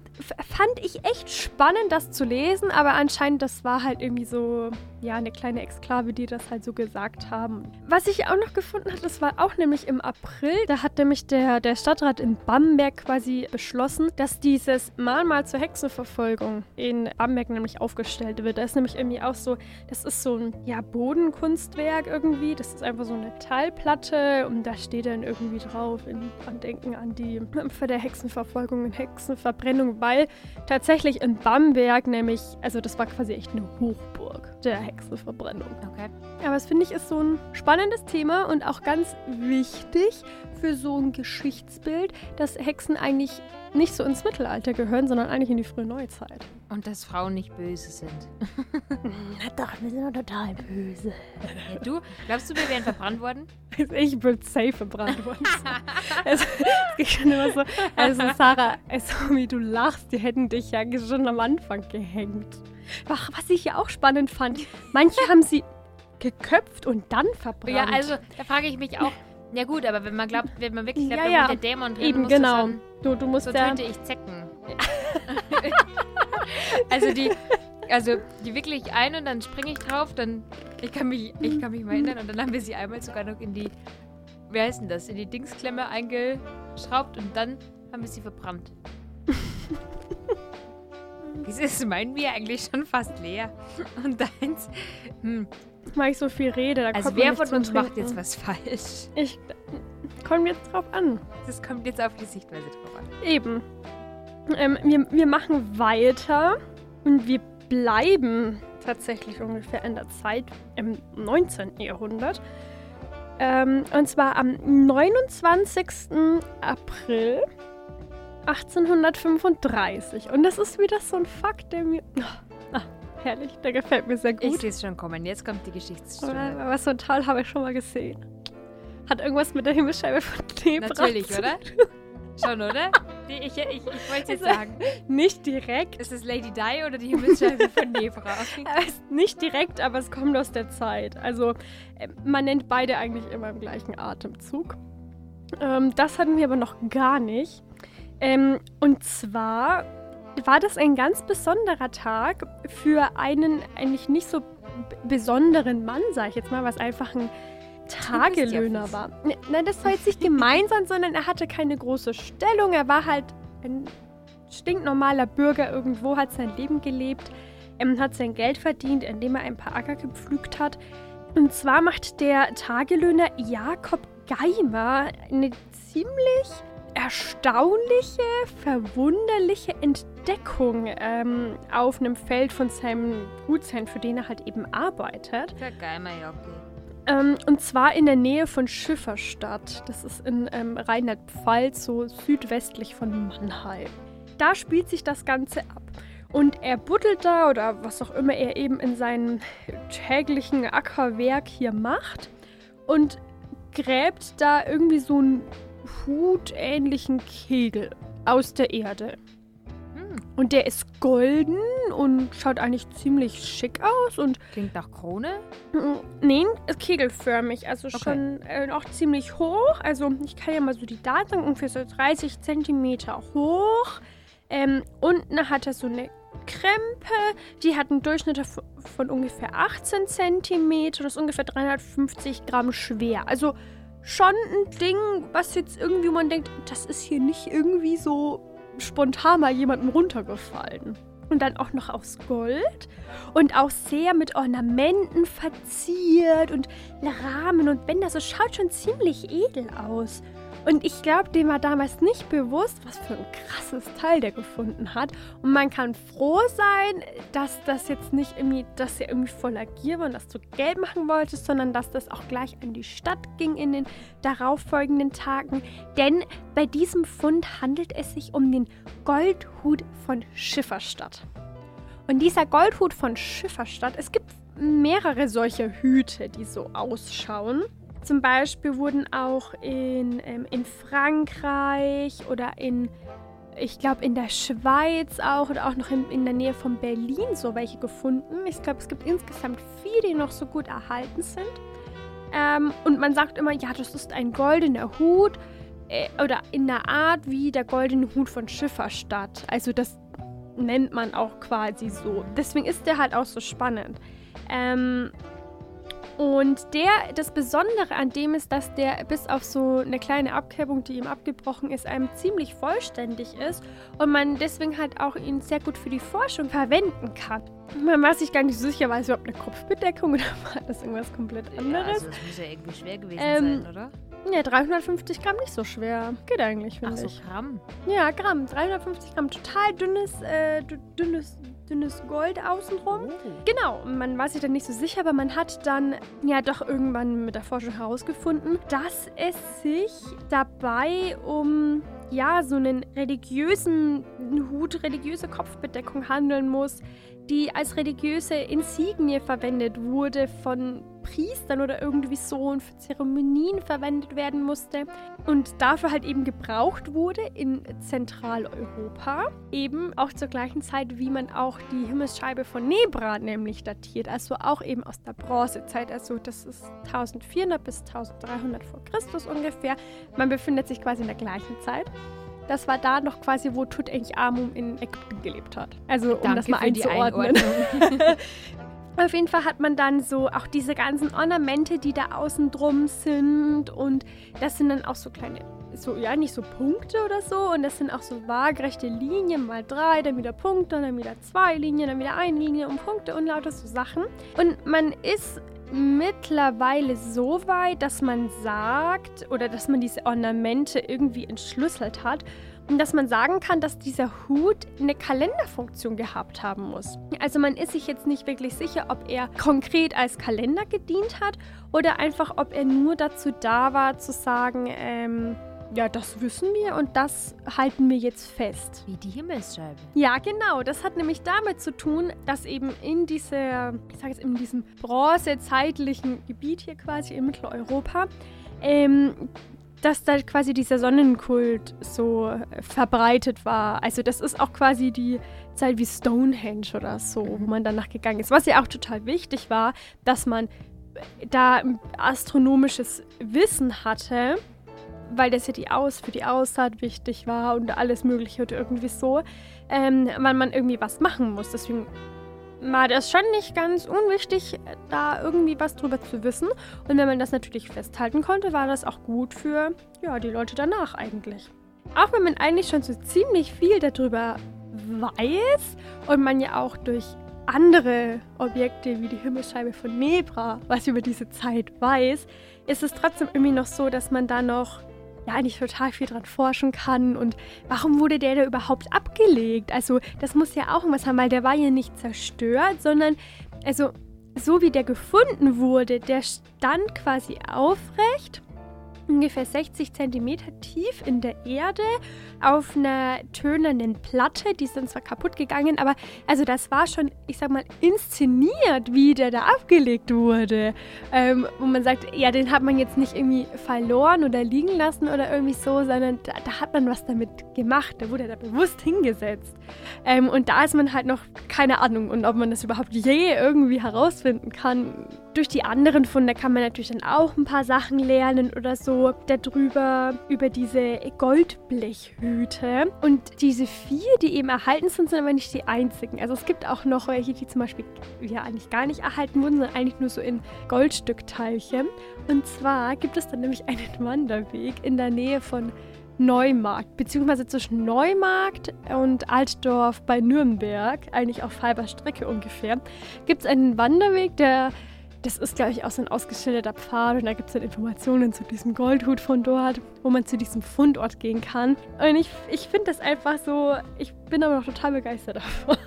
fand ich echt spannend, das zu lesen, aber anscheinend, das war halt irgendwie so, ja, eine kleine Exklave, die das halt so gesagt haben. Was ich auch noch gefunden habe, das war auch nämlich im April, da hat nämlich der, der Stadtrat in Bamberg quasi beschlossen, dass dieses Mahnmal zur Hexenverfolgung in Bamberg nämlich aufgestellt wird. Da ist nämlich irgendwie auch so, das ist so ein, ja, Bodenkunstwerk irgendwie, das ist einfach so eine Metallplatte und da steht dann irgendwie drauf in Andenken an die Opfer der Hexenverfolgung und Hexenverbrennung, weil tatsächlich in Bamberg nämlich, also das war quasi echt eine Hochburg der Hexenverbrennung. okay. Aber das finde ich ist so ein spannendes Thema und auch ganz wichtig für so ein Geschichtsbild, dass Hexen eigentlich nicht so ins Mittelalter gehören, sondern eigentlich in die frühe Neuzeit. Und dass Frauen nicht böse sind. Na doch, wir sind doch total böse. Ja, du, glaubst du, wir wären verbrannt worden? Ich bin safe verbrannt worden. also, so. Also, Sarah, also, wie du lachst, die hätten dich ja schon am Anfang gehängt. Ach, was ich ja auch spannend fand, manche haben sie geköpft und dann verbrannt. Ja, also, da frage ich mich auch. Ja gut, aber wenn man glaubt, wenn man wirklich glaubt, Ja, ja. der Dämon drin, Eben, genau. schon- Du, du musst So ja. ich Zecken. also die, also die wirklich ein und dann springe ich drauf, dann ich kann mich, ich kann mich mal erinnern und dann haben wir sie einmal sogar noch in die, wie heißt denn das, in die Dingsklemme eingeschraubt und dann haben wir sie verbrannt. Wieso ist mein Bier eigentlich schon fast leer? Und deins, hm. weil ich so viel rede. Da Also kommt wer von uns macht jetzt was falsch? Ich komme jetzt drauf an. Das kommt jetzt auf die Sichtweise drauf an. Eben. Ähm, wir, wir machen weiter und wir bleiben tatsächlich ungefähr in der Zeit im 19. Jahrhundert. Ähm, und zwar am 29. April 1835. Und das ist wieder so ein Fakt, der mir. Ah, herrlich, der gefällt mir sehr Ich gut. sehe es schon kommen. Jetzt kommt die Geschichtsstunde. Aber was so toll habe ich schon mal gesehen. Hat irgendwas mit der Himmelsscheibe von Nebra Natürlich, zu oder? Schon, oder? Die, ich ich, ich wollte jetzt Also- sagen. Nicht direkt. Ist es Lady Di oder die Himmelsscheibe von Nebra? Ist nicht direkt, aber es kommt aus der Zeit. Also äh, man nennt beide eigentlich immer im gleichen Atemzug. Ähm, das hatten wir aber noch gar nicht. Ähm, und zwar war das ein ganz besonderer Tag für einen eigentlich nicht so besonderen Mann, sag ich jetzt mal, was einfach ein Tagelöhner war. Nein, das soll jetzt nicht gemein sein, sondern er hatte keine große Stellung. Er war halt ein stinknormaler Bürger irgendwo, hat sein Leben gelebt, ähm, hat sein Geld verdient, indem er ein paar Acker gepflügt hat. Und zwar macht der Tagelöhner Jakob Geimer eine ziemlich erstaunliche, verwunderliche Entdeckung ähm, auf einem Feld von seinem Gutsherrn, für den er halt eben arbeitet. Ähm, und zwar in der Nähe von Schifferstadt. Das ist in ähm, Rheinland-Pfalz, so südwestlich von Mannheim. Da spielt sich das Ganze ab. Und er buddelt da oder was auch immer er eben in seinem täglichen Ackerwerk hier macht und gräbt da irgendwie so einen hutähnlichen Kegel aus der Erde. Hm, Und der ist golden und schaut eigentlich ziemlich schick aus und klingt nach Krone. Mm, Nee, ist kegelförmig, also Okay. schon äh, auch ziemlich hoch. Also ich kann ja mal so die Daten sagen, ungefähr so 30 Zentimeter hoch. Ähm, unten hat er so eine Krempe, die hat einen Durchschnitt von, von ungefähr 18 Zentimeter und ist ungefähr 350 Gramm schwer. Also schon ein Ding, was jetzt irgendwie man denkt, das ist hier nicht irgendwie so spontan mal jemandem runtergefallen. Und dann auch noch aus Gold und auch sehr mit Ornamenten verziert und Rahmen und Bänder. So schaut schon ziemlich edel aus. Und ich glaube, dem war damals nicht bewusst, was für ein krasses Teil der gefunden hat. Und man kann froh sein, dass das jetzt nicht irgendwie, dass er irgendwie voller Gier war und das zu Geld machen wollte, sondern dass das auch gleich an die Stadt ging in den darauffolgenden Tagen. Denn bei diesem Fund handelt es sich um den Goldhut von Schifferstadt. Und dieser Goldhut von Schifferstadt, es gibt mehrere solcher Hüte, die so ausschauen. Zum Beispiel wurden auch in, ähm, in Frankreich oder in, ich glaube, in der Schweiz auch oder auch noch in, in der Nähe von Berlin so welche gefunden. Ich glaube, es gibt insgesamt vier, die noch so gut erhalten sind. Ähm, und man sagt immer, ja, das ist ein goldener Hut äh, oder in der Art wie der goldene Hut von Schifferstadt. Also das nennt man auch quasi so. Deswegen ist der halt auch so spannend. Ähm, und der, das Besondere an dem ist, dass der bis auf so eine kleine Abkerbung, die ihm abgebrochen ist, einem ziemlich vollständig ist und man deswegen halt auch ihn sehr gut für die Forschung verwenden kann. Man war sich gar nicht so sicher, war es überhaupt eine Kopfbedeckung oder war das irgendwas komplett Ja, anderes? also das muss ja irgendwie schwer gewesen Ähm, sein, oder? Ja, 350 Gramm nicht so schwer. Geht eigentlich, Ach finde so, ich. Gramm. Ja, Gramm. 350 Gramm. Total dünnes, äh, dü- dünnes, dünnes Gold außenrum. Oh. Genau, man war sich dann nicht so sicher, aber man hat dann ja doch irgendwann mit der Forschung herausgefunden, dass es sich dabei um ja so einen religiösen Hut, religiöse Kopfbedeckung handeln muss, die als religiöse Insignie verwendet wurde von Priestern oder irgendwie so und für Zeremonien verwendet werden musste und dafür halt eben gebraucht wurde in Zentraleuropa. Eben auch zur gleichen Zeit, wie man auch die Himmelsscheibe von Nebra nämlich datiert, also auch eben aus der Bronzezeit. Also das ist 1400 bis 1300 vor Christus ungefähr. Man befindet sich quasi in der gleichen Zeit. Das war da noch quasi, wo Tutanchamun in Ägypten gelebt hat. Also um Danke das mal einzuordnen. Auf jeden Fall hat man dann so auch diese ganzen Ornamente, die da außen drum sind. Und das sind dann auch so kleine, so, ja, nicht so Punkte oder so. Und das sind auch so waagerechte Linien, mal drei, dann wieder Punkte, dann wieder zwei Linien, dann wieder eine Linie und Punkte und lauter so Sachen. Und man ist mittlerweile so weit, dass man sagt, oder dass man diese Ornamente irgendwie entschlüsselt hat. Und dass man sagen kann, dass dieser Hut eine Kalenderfunktion gehabt haben muss. Also man ist sich jetzt nicht wirklich sicher, ob er konkret als Kalender gedient hat oder einfach, ob er nur dazu da war zu sagen, ähm, ja, das wissen wir und das halten wir jetzt fest. Wie die Himmelsscheibe. Ja, genau. Das hat nämlich damit zu tun, dass eben in dieser, ich sage jetzt in diesem bronzezeitlichen Gebiet hier quasi in Mitteleuropa, ähm, dass da quasi dieser Sonnenkult so äh, verbreitet war. Also das ist auch quasi die Zeit wie Stonehenge oder so, wo man danach gegangen ist. Was ja auch total wichtig war, dass man da ein astronomisches Wissen hatte weil das ja die Aus für die Aussaat wichtig war und alles Mögliche oder irgendwie so, ähm, weil man irgendwie was machen muss. Deswegen war das schon nicht ganz unwichtig, da irgendwie was drüber zu wissen. Und wenn man das natürlich festhalten konnte, war das auch gut für ja, die Leute danach eigentlich. Auch wenn man eigentlich schon so ziemlich viel darüber weiß und man ja auch durch andere Objekte wie die Himmelsscheibe von Nebra was über diese Zeit weiß, ist es trotzdem irgendwie noch so, dass man da noch ja eigentlich total viel dran forschen kann und warum wurde der da überhaupt abgelegt? Also das muss ja auch irgendwas haben, weil der war ja nicht zerstört, sondern also so wie der gefunden wurde, der stand quasi aufrecht ungefähr 60 cm tief in der Erde auf einer tönernen Platte. Die dann zwar kaputt gegangen, aber also das war schon, ich sag mal, inszeniert, wie der da abgelegt wurde. Ähm, wo man sagt, ja, den hat man jetzt nicht irgendwie verloren oder liegen lassen oder irgendwie so, sondern da, da hat man was damit gemacht. Da wurde da bewusst hingesetzt. Ähm, und da ist man halt noch keine Ahnung und ob man das überhaupt je irgendwie herausfinden kann. Durch die anderen Funde kann man natürlich dann auch ein paar Sachen lernen oder so darüber, über diese Goldblechhüte. Und diese vier, die eben erhalten sind, sind aber nicht die einzigen. Also es gibt auch noch welche, die zum Beispiel ja eigentlich gar nicht erhalten wurden, sondern eigentlich nur so in Goldstückteilchen. Und zwar gibt es dann nämlich einen Wanderweg in der Nähe von Neumarkt, beziehungsweise zwischen Neumarkt und Altdorf bei Nürnberg, eigentlich auf halber Strecke ungefähr, gibt es einen Wanderweg, der das ist, glaube ich, auch so ein ausgeschilderter Pfad und da gibt es dann Informationen zu diesem Goldhut von dort, wo man zu diesem Fundort gehen kann. Und ich, ich finde das einfach so, ich bin aber noch total begeistert davon,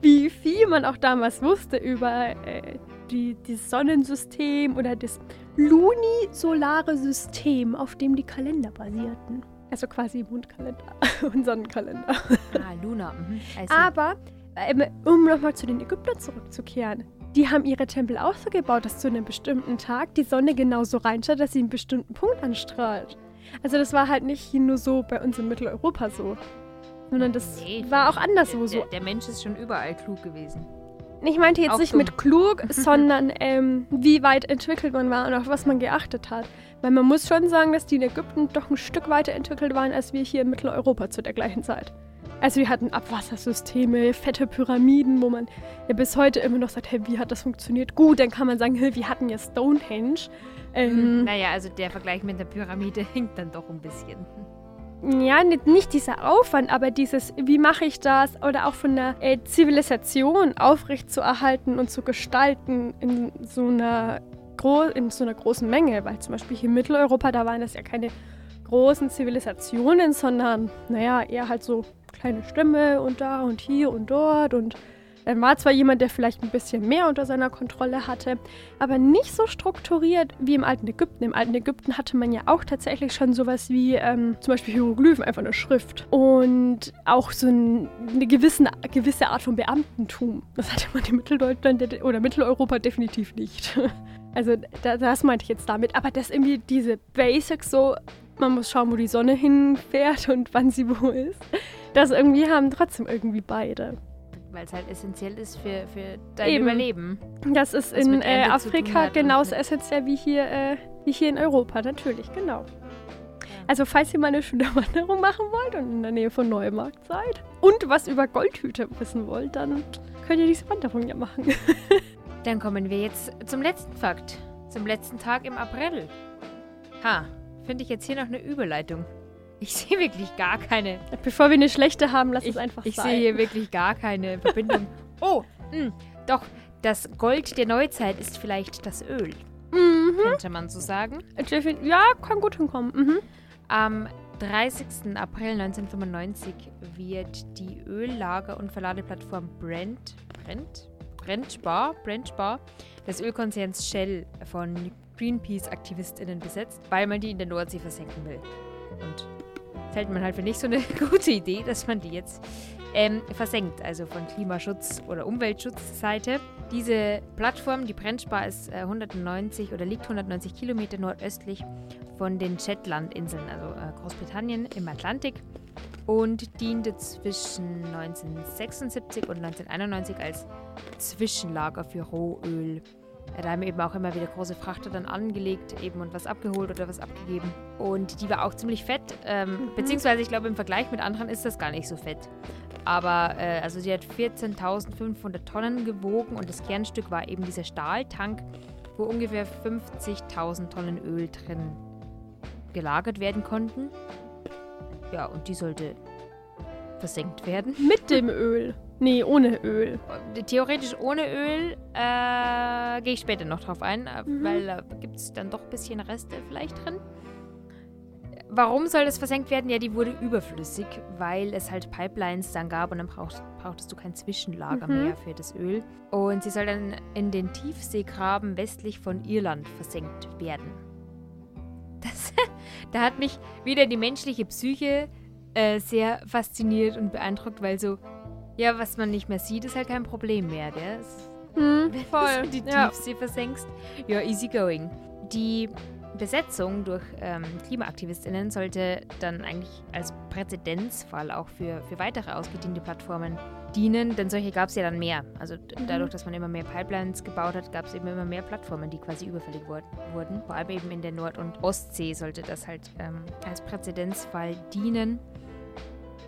wie viel man auch damals wusste über äh, die, das Sonnensystem oder das lunisolare System, auf dem die Kalender basierten. Also quasi Mondkalender und Sonnenkalender. Ah, Luna. Mhm. Aber, äh, um nochmal zu den Ägyptern zurückzukehren, die haben ihre Tempel auch so gebaut, dass zu einem bestimmten Tag die Sonne genauso reinsteigt, dass sie einen bestimmten Punkt anstrahlt. Also das war halt nicht nur so bei uns in Mitteleuropa so, sondern das nee, war auch anderswo so. Der, der, Mensch ist schon überall klug gewesen. Ich meinte jetzt auch nicht dumm. mit klug, sondern ähm, wie weit entwickelt man war und auf was man geachtet hat. Weil man muss schon sagen, dass die in Ägypten doch ein Stück weiter entwickelt waren als wir hier in Mitteleuropa zu der gleichen Zeit. Also wir hatten Abwassersysteme, fette Pyramiden, wo man ja bis heute immer noch sagt, hey, wie hat das funktioniert? Gut, dann kann man sagen, hey, wir hatten ja Stonehenge. Ähm, mhm. naja, also der Vergleich mit der Pyramide hinkt dann doch ein bisschen. Ja, nicht, nicht dieser Aufwand, aber dieses, wie mache ich das? Oder auch von der äh, Zivilisation aufrechtzuerhalten und zu gestalten in so einer in so einer großen Menge, weil zum Beispiel hier in Mitteleuropa, da waren das ja keine großen Zivilisationen, sondern naja, eher halt so kleine Stämme und da und hier und dort und dann war zwar jemand, der vielleicht ein bisschen mehr unter seiner Kontrolle hatte, aber nicht so strukturiert wie im alten Ägypten. Im alten Ägypten hatte man ja auch tatsächlich schon sowas wie ähm, zum Beispiel Hieroglyphen, einfach eine Schrift. Und auch so ein, eine gewisse, gewisse Art von Beamtentum. Das hatte man in Mitteldeutschland oder Mitteleuropa definitiv nicht. Also das meinte ich jetzt damit. Aber dass irgendwie diese Basics so, man muss schauen, wo die Sonne hinfährt und wann sie wo ist das irgendwie haben trotzdem irgendwie beide. Weil es halt essentiell ist für, für dein Eben. Überleben. Das ist Was in äh, Afrika genauso essentiell wie hier, äh, wie hier in Europa, natürlich, genau. Also falls ihr mal eine schöne Wanderung machen wollt und in der Nähe von Neumarkt seid und was über Goldhüte wissen wollt, dann könnt ihr diese Wanderung ja machen. dann kommen wir jetzt zum letzten Fakt. Zum letzten Tag im April. Ha, finde ich jetzt hier noch eine Überleitung. Ich sehe wirklich gar keine. Bevor wir eine schlechte haben, lass es einfach ich sein. Ich sehe hier wirklich gar keine Verbindung. oh, mh, hm, doch, das Gold der Neuzeit ist vielleicht das Öl. Mhm. Könnte man so sagen. Ja, kann gut hinkommen. Mhm. Am 30. April 1995 wird die Öllager- und Verladeplattform Brent, Brent, Brent Spar, Brent Spar des Ölkonzerns Shell von Greenpeace-AktivistInnen besetzt, weil man die in der Nordsee versenken will. Und hält man halt für nicht so eine gute Idee, dass man die jetzt ähm, versenkt, also von Klimaschutz- oder Umweltschutzseite. Diese Plattform, die Brennspar, ist äh, 190 oder liegt 190 Kilometer nordöstlich von den Shetlandinseln, also äh, Großbritannien im Atlantik und diente zwischen 1976 und 1991 als Zwischenlager für Rohöl Da haben eben auch immer wieder große Frachter dann angelegt eben und was abgeholt oder was abgegeben. Und die war auch ziemlich fett. Ähm, Mhm. Beziehungsweise ich glaube im Vergleich mit anderen ist das gar nicht so fett. Aber äh, also sie hat 14.500 Tonnen gewogen und das Kernstück war eben dieser Stahltank, wo ungefähr 50.000 Tonnen Öl drin gelagert werden konnten. Ja, und die sollte versenkt werden. Mit dem Öl. Nee, ohne Öl. Theoretisch ohne Öl äh, gehe ich später noch drauf ein, äh, Mhm. weil da gibt es dann doch ein bisschen Reste vielleicht drin. Warum soll das versenkt werden? Ja, die wurde überflüssig, weil es halt Pipelines dann gab und dann braucht, brauchtest du kein Zwischenlager Mhm. mehr für das Öl. Und sie soll dann in den Tiefseegraben westlich von Irland versenkt werden. Das, da hat mich wieder die menschliche Psyche äh, sehr fasziniert und beeindruckt, weil so, ja, was man nicht mehr sieht, ist halt kein Problem mehr, gell? Hm, wenn voll. du die ja. Tiefsee versenkst. Ja, easy going. Die Besetzung durch ähm, KlimaaktivistInnen sollte dann eigentlich als Präzedenzfall auch für, für weitere ausgediente Plattformen dienen, denn solche gab es ja dann mehr. Also Mhm. dadurch, dass man immer mehr Pipelines gebaut hat, gab es eben immer mehr Plattformen, die quasi überfällig wurden. wurden. Vor allem eben in der Nord- und Ostsee sollte das halt ähm, als Präzedenzfall dienen.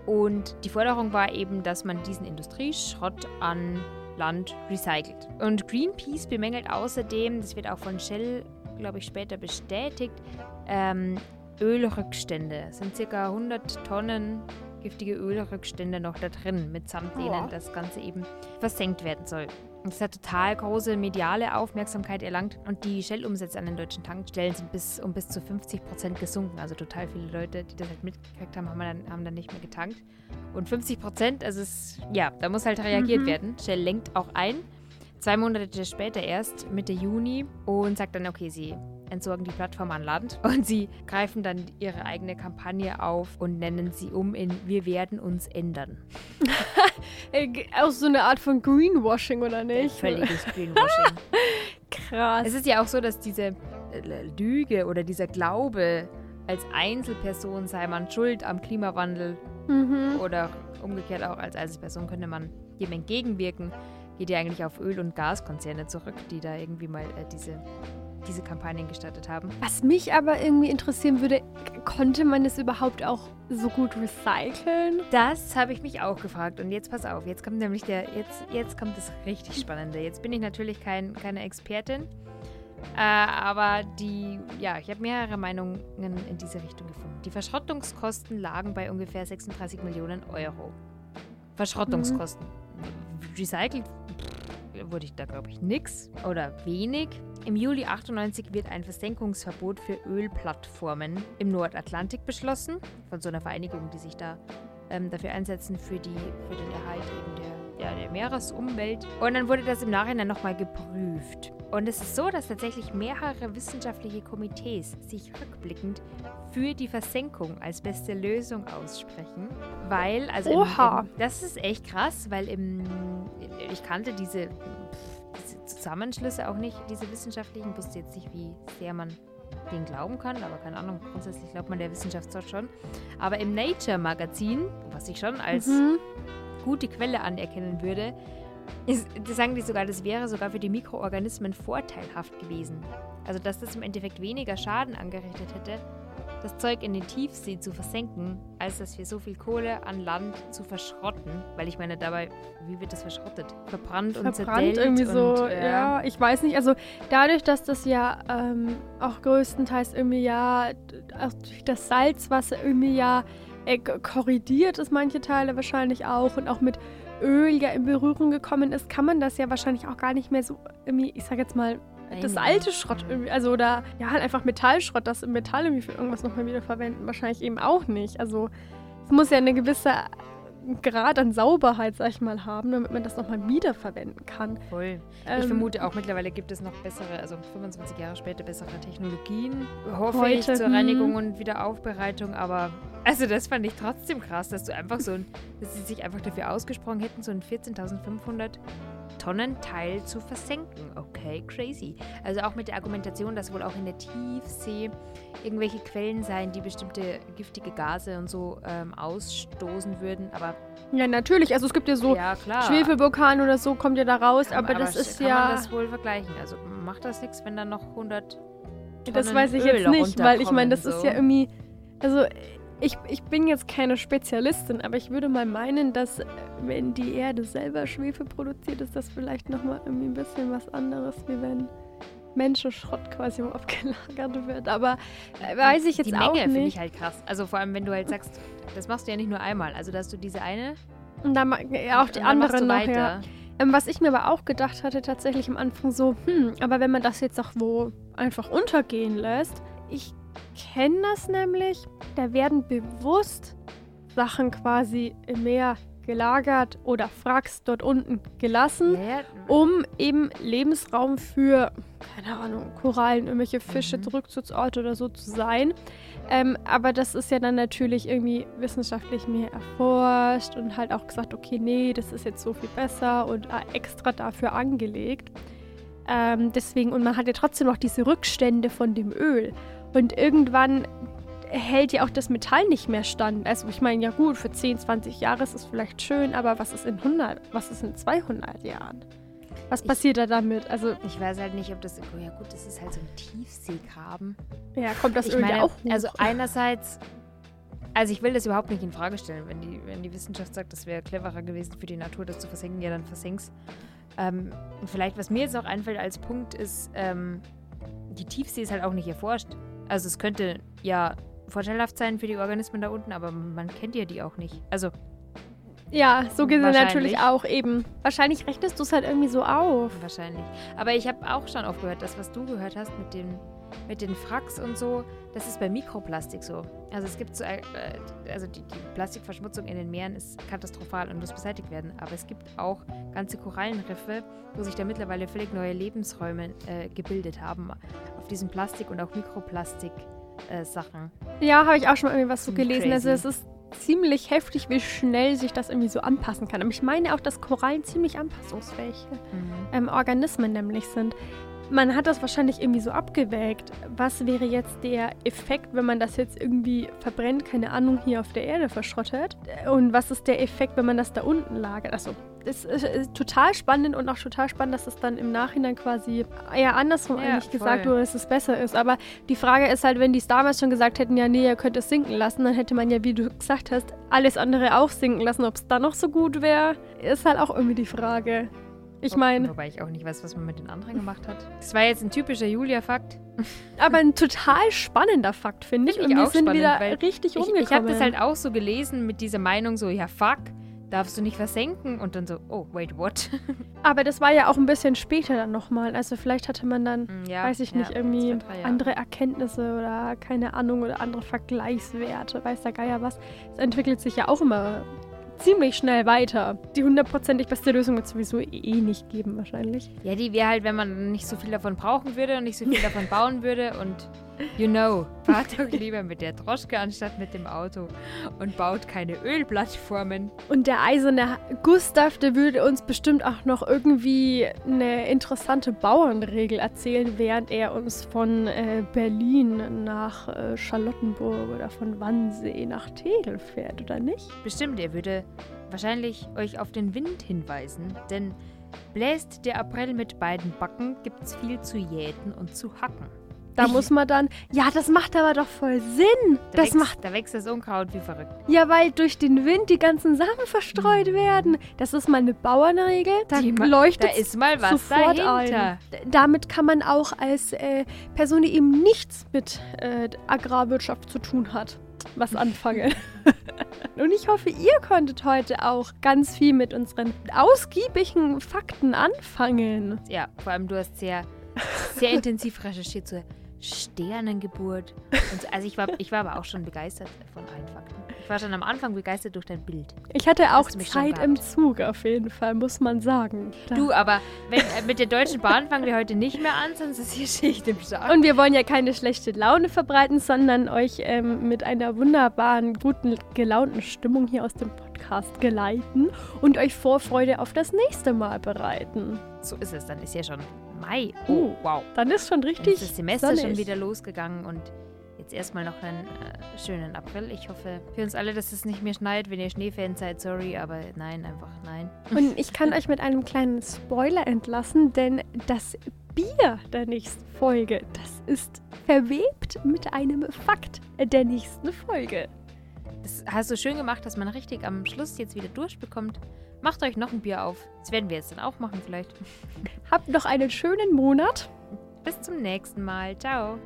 Und die Forderung war eben, dass man diesen Industrieschrott an Land recycelt. Und Greenpeace bemängelt außerdem, das wird auch von Shell, glaube ich, später bestätigt, ähm, Ölrückstände. Es sind circa 100 Tonnen giftige Ölrückstände noch da drin, mitsamt denen Boah. das Ganze eben versenkt werden soll. Das hat total große mediale Aufmerksamkeit erlangt und die Shell-Umsätze an den deutschen Tankstellen sind bis, um bis zu 50 Prozent gesunken. Also total viele Leute, die das halt mitgekriegt haben, haben dann, haben dann nicht mehr getankt. Und 50 Prozent, also es, ja, da muss halt reagiert Mhm. werden. Shell lenkt auch ein. Zwei Monate später erst, Mitte Juni, und sagt dann, okay, sie entsorgen die Plattform an Land und sie greifen dann ihre eigene Kampagne auf und nennen sie um in Wir werden uns ändern. Äh, Auch so eine Art von Greenwashing, oder nicht? Völliges Greenwashing. Krass. es ist ja auch so, dass diese äh, Lüge oder dieser Glaube, als Einzelperson sei man schuld am Klimawandel Mhm. oder umgekehrt auch als Einzelperson könnte man dem entgegenwirken, geht ja eigentlich auf Öl- und Gaskonzerne zurück, die da irgendwie mal äh, diese, diese Kampagnen gestartet haben. Was mich aber irgendwie interessieren würde, konnte man es überhaupt auch so gut recyceln? Das habe ich mich auch gefragt. Und jetzt pass auf, jetzt kommt nämlich der, jetzt, jetzt kommt das richtig Spannende. Jetzt bin ich natürlich kein, keine Expertin. Äh, aber die, ja, ich habe mehrere Meinungen in diese Richtung gefunden. Die Verschrottungskosten lagen bei ungefähr 36 Millionen Euro. Verschrottungskosten. Recycelt pff, wurde ich da, glaube ich, nix oder wenig. Im Juli 98 wird ein Versenkungsverbot für Ölplattformen im Nordatlantik beschlossen. Von so einer Vereinigung, die sich da ähm, dafür einsetzen für, die, für den Erhalt eben der, ja, der Meeresumwelt. Und dann wurde das im Nachhinein nochmal geprüft. Und es ist so, dass tatsächlich mehrere wissenschaftliche Komitees sich rückblickend für die Versenkung als beste Lösung aussprechen. Weil, also im, Oha. im, das ist echt krass, weil im, ich kannte diese, diese Zusammenschlüsse auch nicht, diese wissenschaftlichen, wusste jetzt nicht, wie sehr man den glauben kann, aber keine Ahnung, grundsätzlich glaubt man der Wissenschaft zwar schon. Aber im Nature-Magazin, was ich schon als Mhm. gute Quelle anerkennen würde, ist, sagen die sogar, das wäre sogar für die Mikroorganismen vorteilhaft gewesen. Also, dass das im Endeffekt weniger Schaden angerichtet hätte, das Zeug in den Tiefsee zu versenken, als dass wir so viel Kohle an Land zu verschrotten. Weil ich meine, dabei, wie wird das verschrottet? Verbrannt und verbrannt zerdellt irgendwie so, und, äh, ja, ich weiß nicht, also dadurch, dass das ja ähm, auch größtenteils irgendwie ja auch durch das Salzwasser irgendwie ja äh, korridiert ist, manche Teile wahrscheinlich auch und auch mit Öl ja in Berührung gekommen ist, kann man das ja wahrscheinlich auch gar nicht mehr so irgendwie, ich sag jetzt mal, das alte Schrott irgendwie, also oder ja halt einfach Metallschrott, das im Metall irgendwie für irgendwas nochmal wieder verwenden, wahrscheinlich eben auch nicht. Also es muss ja eine gewisse Grad an Sauberheit, sag ich mal, haben, damit man das nochmal wiederverwenden kann. Voll. Ähm, Ich vermute auch mittlerweile gibt es noch bessere, also 25 Jahre später bessere Technologien, hoffe ich, Heute, zur hm. Reinigung und Wiederaufbereitung, aber also das fand ich trotzdem krass, dass du einfach so ein, dass sie sich einfach dafür ausgesprochen hätten, so ein 14.500 Tonnenteil zu versenken. Okay, crazy. Also auch mit der Argumentation, dass wohl auch in der Tiefsee irgendwelche Quellen seien, die bestimmte giftige Gase und so ähm, ausstoßen würden. Aber Ja, natürlich. Also es gibt ja so ja. Schwefelvulkan oder so, kommt ja da raus, Kann- aber, das ist kann ja. man das wohl vergleichen. Also macht das nichts, wenn dann noch 100 Das Tonnen weiß ich Öl jetzt nicht, weil ich meine, das runterkommen, ist so. ja irgendwie. Also, ich, ich bin jetzt keine Spezialistin, aber ich würde mal meinen, dass, äh, wenn die Erde selber Schwefel produziert, ist das vielleicht nochmal irgendwie ein bisschen was anderes, wie wenn Menschenschrott quasi abgelagert wird. Aber äh, weiß ich jetzt Die auch Menge finde nicht. ich halt krass. Also vor allem, wenn du halt sagst, das machst du ja nicht nur einmal. Also dass du diese eine Und dann ja, auch die anderen du noch, ja. Ähm, was ich mir aber auch gedacht hatte, tatsächlich am Anfang so, hm, aber wenn man das jetzt auch wo einfach untergehen lässt, ich kenne das nämlich, da werden bewusst Sachen quasi im Meer gelagert oder Fracks dort unten gelassen, um eben Lebensraum für, keine Ahnung, Korallen, irgendwelche Fische, Mhm. Rückzugsorte oder so zu sein. Ähm, aber das ist ja dann natürlich irgendwie wissenschaftlich mehr erforscht und halt auch gesagt, okay, nee, das ist jetzt so viel besser und äh, extra dafür angelegt. Ähm, deswegen, und man hat ja trotzdem noch diese Rückstände von dem Öl. Und irgendwann hält ja auch das Metall nicht mehr stand. Also ich meine, ja gut, für 10, 20 Jahre ist es vielleicht schön, aber was ist in 100, was ist in 200 Jahren? Was Ich- passiert da damit? Also, Ich weiß halt nicht, ob das. Oh ja, gut, das ist halt so ein Tiefseegraben. ja, kommt das ich meine, auch hoch. also einerseits. Also ich will das überhaupt nicht in Frage stellen. Wenn die, wenn die Wissenschaft sagt, das wäre cleverer gewesen für die Natur, das zu versenken, ja, dann versenk's. Ähm, und vielleicht, was mir jetzt noch einfällt als Punkt, ist, ähm, die Tiefsee ist halt auch nicht erforscht. Also es könnte ja vorteilhaft sein für die Organismen da unten, aber man kennt ja die auch nicht. Also ja, so gesehen wahrscheinlich. natürlich auch eben. Wahrscheinlich rechnest du es halt irgendwie so auf. Wahrscheinlich. Aber ich habe auch schon oft gehört, das, was du gehört hast mit den, mit den Fracks und so, das ist bei Mikroplastik so. Also es gibt so, äh, also die, die Plastikverschmutzung in den Meeren ist katastrophal und muss beseitigt werden. Aber es gibt auch ganze Korallenriffe, wo sich da mittlerweile völlig neue Lebensräume äh, gebildet haben. Auf diesem Plastik und auch Mikroplastik-Sachen. Ja, habe ich auch schon mal irgendwie was so gelesen. Also es crazy. ist ziemlich heftig, wie schnell sich das irgendwie so anpassen kann. Aber ich meine auch, dass Korallen ziemlich anpassungsfähige ähm, Organismen nämlich sind. Man hat das wahrscheinlich irgendwie so abgewägt. Was wäre jetzt der Effekt, wenn man das jetzt irgendwie verbrennt, keine Ahnung, hier auf der Erde verschrottet? Und was ist der Effekt, wenn man das da unten lagert? Also, es ist, ist total spannend und auch total spannend, dass es dann im Nachhinein quasi eher andersrum Ja, eigentlich gesagt voll. wurde, dass es besser ist. Aber die Frage ist halt, wenn die es damals schon gesagt hätten, ja, nee, ihr könnt es sinken lassen, dann hätte man ja, wie du gesagt hast, alles andere auch sinken lassen. Ob es dann noch so gut wäre, ist halt auch irgendwie die Frage. Ich Wo- meine, Wobei ich auch nicht weiß, was man mit den anderen gemacht hat. Das war jetzt ein typischer Julia-Fakt. aber ein total spannender Fakt, finde ich. Finde ich Und wir sind spannend, wieder richtig Ich, umgekommen. ich habe das halt auch so gelesen mit dieser Meinung so, ja fuck, darfst du nicht versenken? Und dann so, oh, wait, what? Aber das war ja auch ein bisschen später dann nochmal. Also vielleicht hatte man dann, Mm, ja, weiß ich ja, nicht, irgendwie zwei, andere Erkenntnisse oder keine Ahnung oder andere Vergleichswerte, weiß der Geier was. Es entwickelt sich ja auch immer ziemlich schnell weiter. Die hundertprozentig beste Lösung wird es sowieso eh nicht geben wahrscheinlich. Ja, die wäre halt, wenn man nicht so viel davon brauchen würde und nicht so viel davon bauen würde und you know, fahrt doch lieber mit der Droschke anstatt mit dem Auto und baut keine Ölplattformen. Und der eiserne Gustav, der würde uns bestimmt auch noch irgendwie eine interessante Bauernregel erzählen, während er uns von äh, Berlin nach äh, Charlottenburg oder von Wannsee nach Tegel fährt, oder nicht? Bestimmt, er würde wahrscheinlich euch auf den Wind hinweisen, denn bläst der April mit beiden Backen, gibt's viel zu jäten und zu hacken. Da muss man dann, ja, das macht aber doch voll Sinn. Da Das wächst, macht, Da wächst das Unkraut wie verrückt. ja, weil durch den Wind die ganzen Samen verstreut werden. Das ist mal eine Bauernregel. Da Die leuchtet Da ist mal was sofort dahinter. ein. Damit kann man auch als äh, Person, die eben nichts mit äh, Agrarwirtschaft zu tun hat, was anfangen. Und ich hoffe, ihr konntet heute auch ganz viel mit unseren ausgiebigen Fakten anfangen. Ja, vor allem du hast sehr, sehr intensiv recherchiert zur Sternengeburt. So. Also ich war, ich war aber auch schon begeistert von allen Fakten. Ich war schon am Anfang begeistert durch dein Bild. Ich hatte auch Zeit im? Zug auf jeden Fall, muss man sagen. Du, aber wenn, äh, mit der Deutschen Bahn fangen wir heute nicht mehr an, sonst ist hier Schicht im Schacht. Und wir wollen ja keine schlechte Laune verbreiten, sondern euch ähm, mit einer wunderbaren, guten, gelaunten Stimmung hier aus dem Podcast Podcast geleiten und euch Vorfreude auf das nächste Mal bereiten. So ist es, dann ist ja schon Mai. Uh, Oh, wow. Dann ist schon Dann richtig ist das Semester sonnig. schon wieder losgegangen und jetzt erstmal noch einen äh, schönen April. Ich hoffe für uns alle, dass es nicht mehr schneit. Wenn ihr Schneefans seid, sorry, aber nein, einfach nein. Und ich kann euch mit einem kleinen Spoiler entlassen, denn das Bier der nächsten Folge, das ist verwebt mit einem Fakt der nächsten Folge. Das hast du schön gemacht, dass man richtig am Schluss jetzt wieder durchbekommt. Macht euch noch ein Bier auf. Das werden wir jetzt dann auch machen vielleicht. Habt noch einen schönen Monat. Bis zum nächsten Mal. Ciao.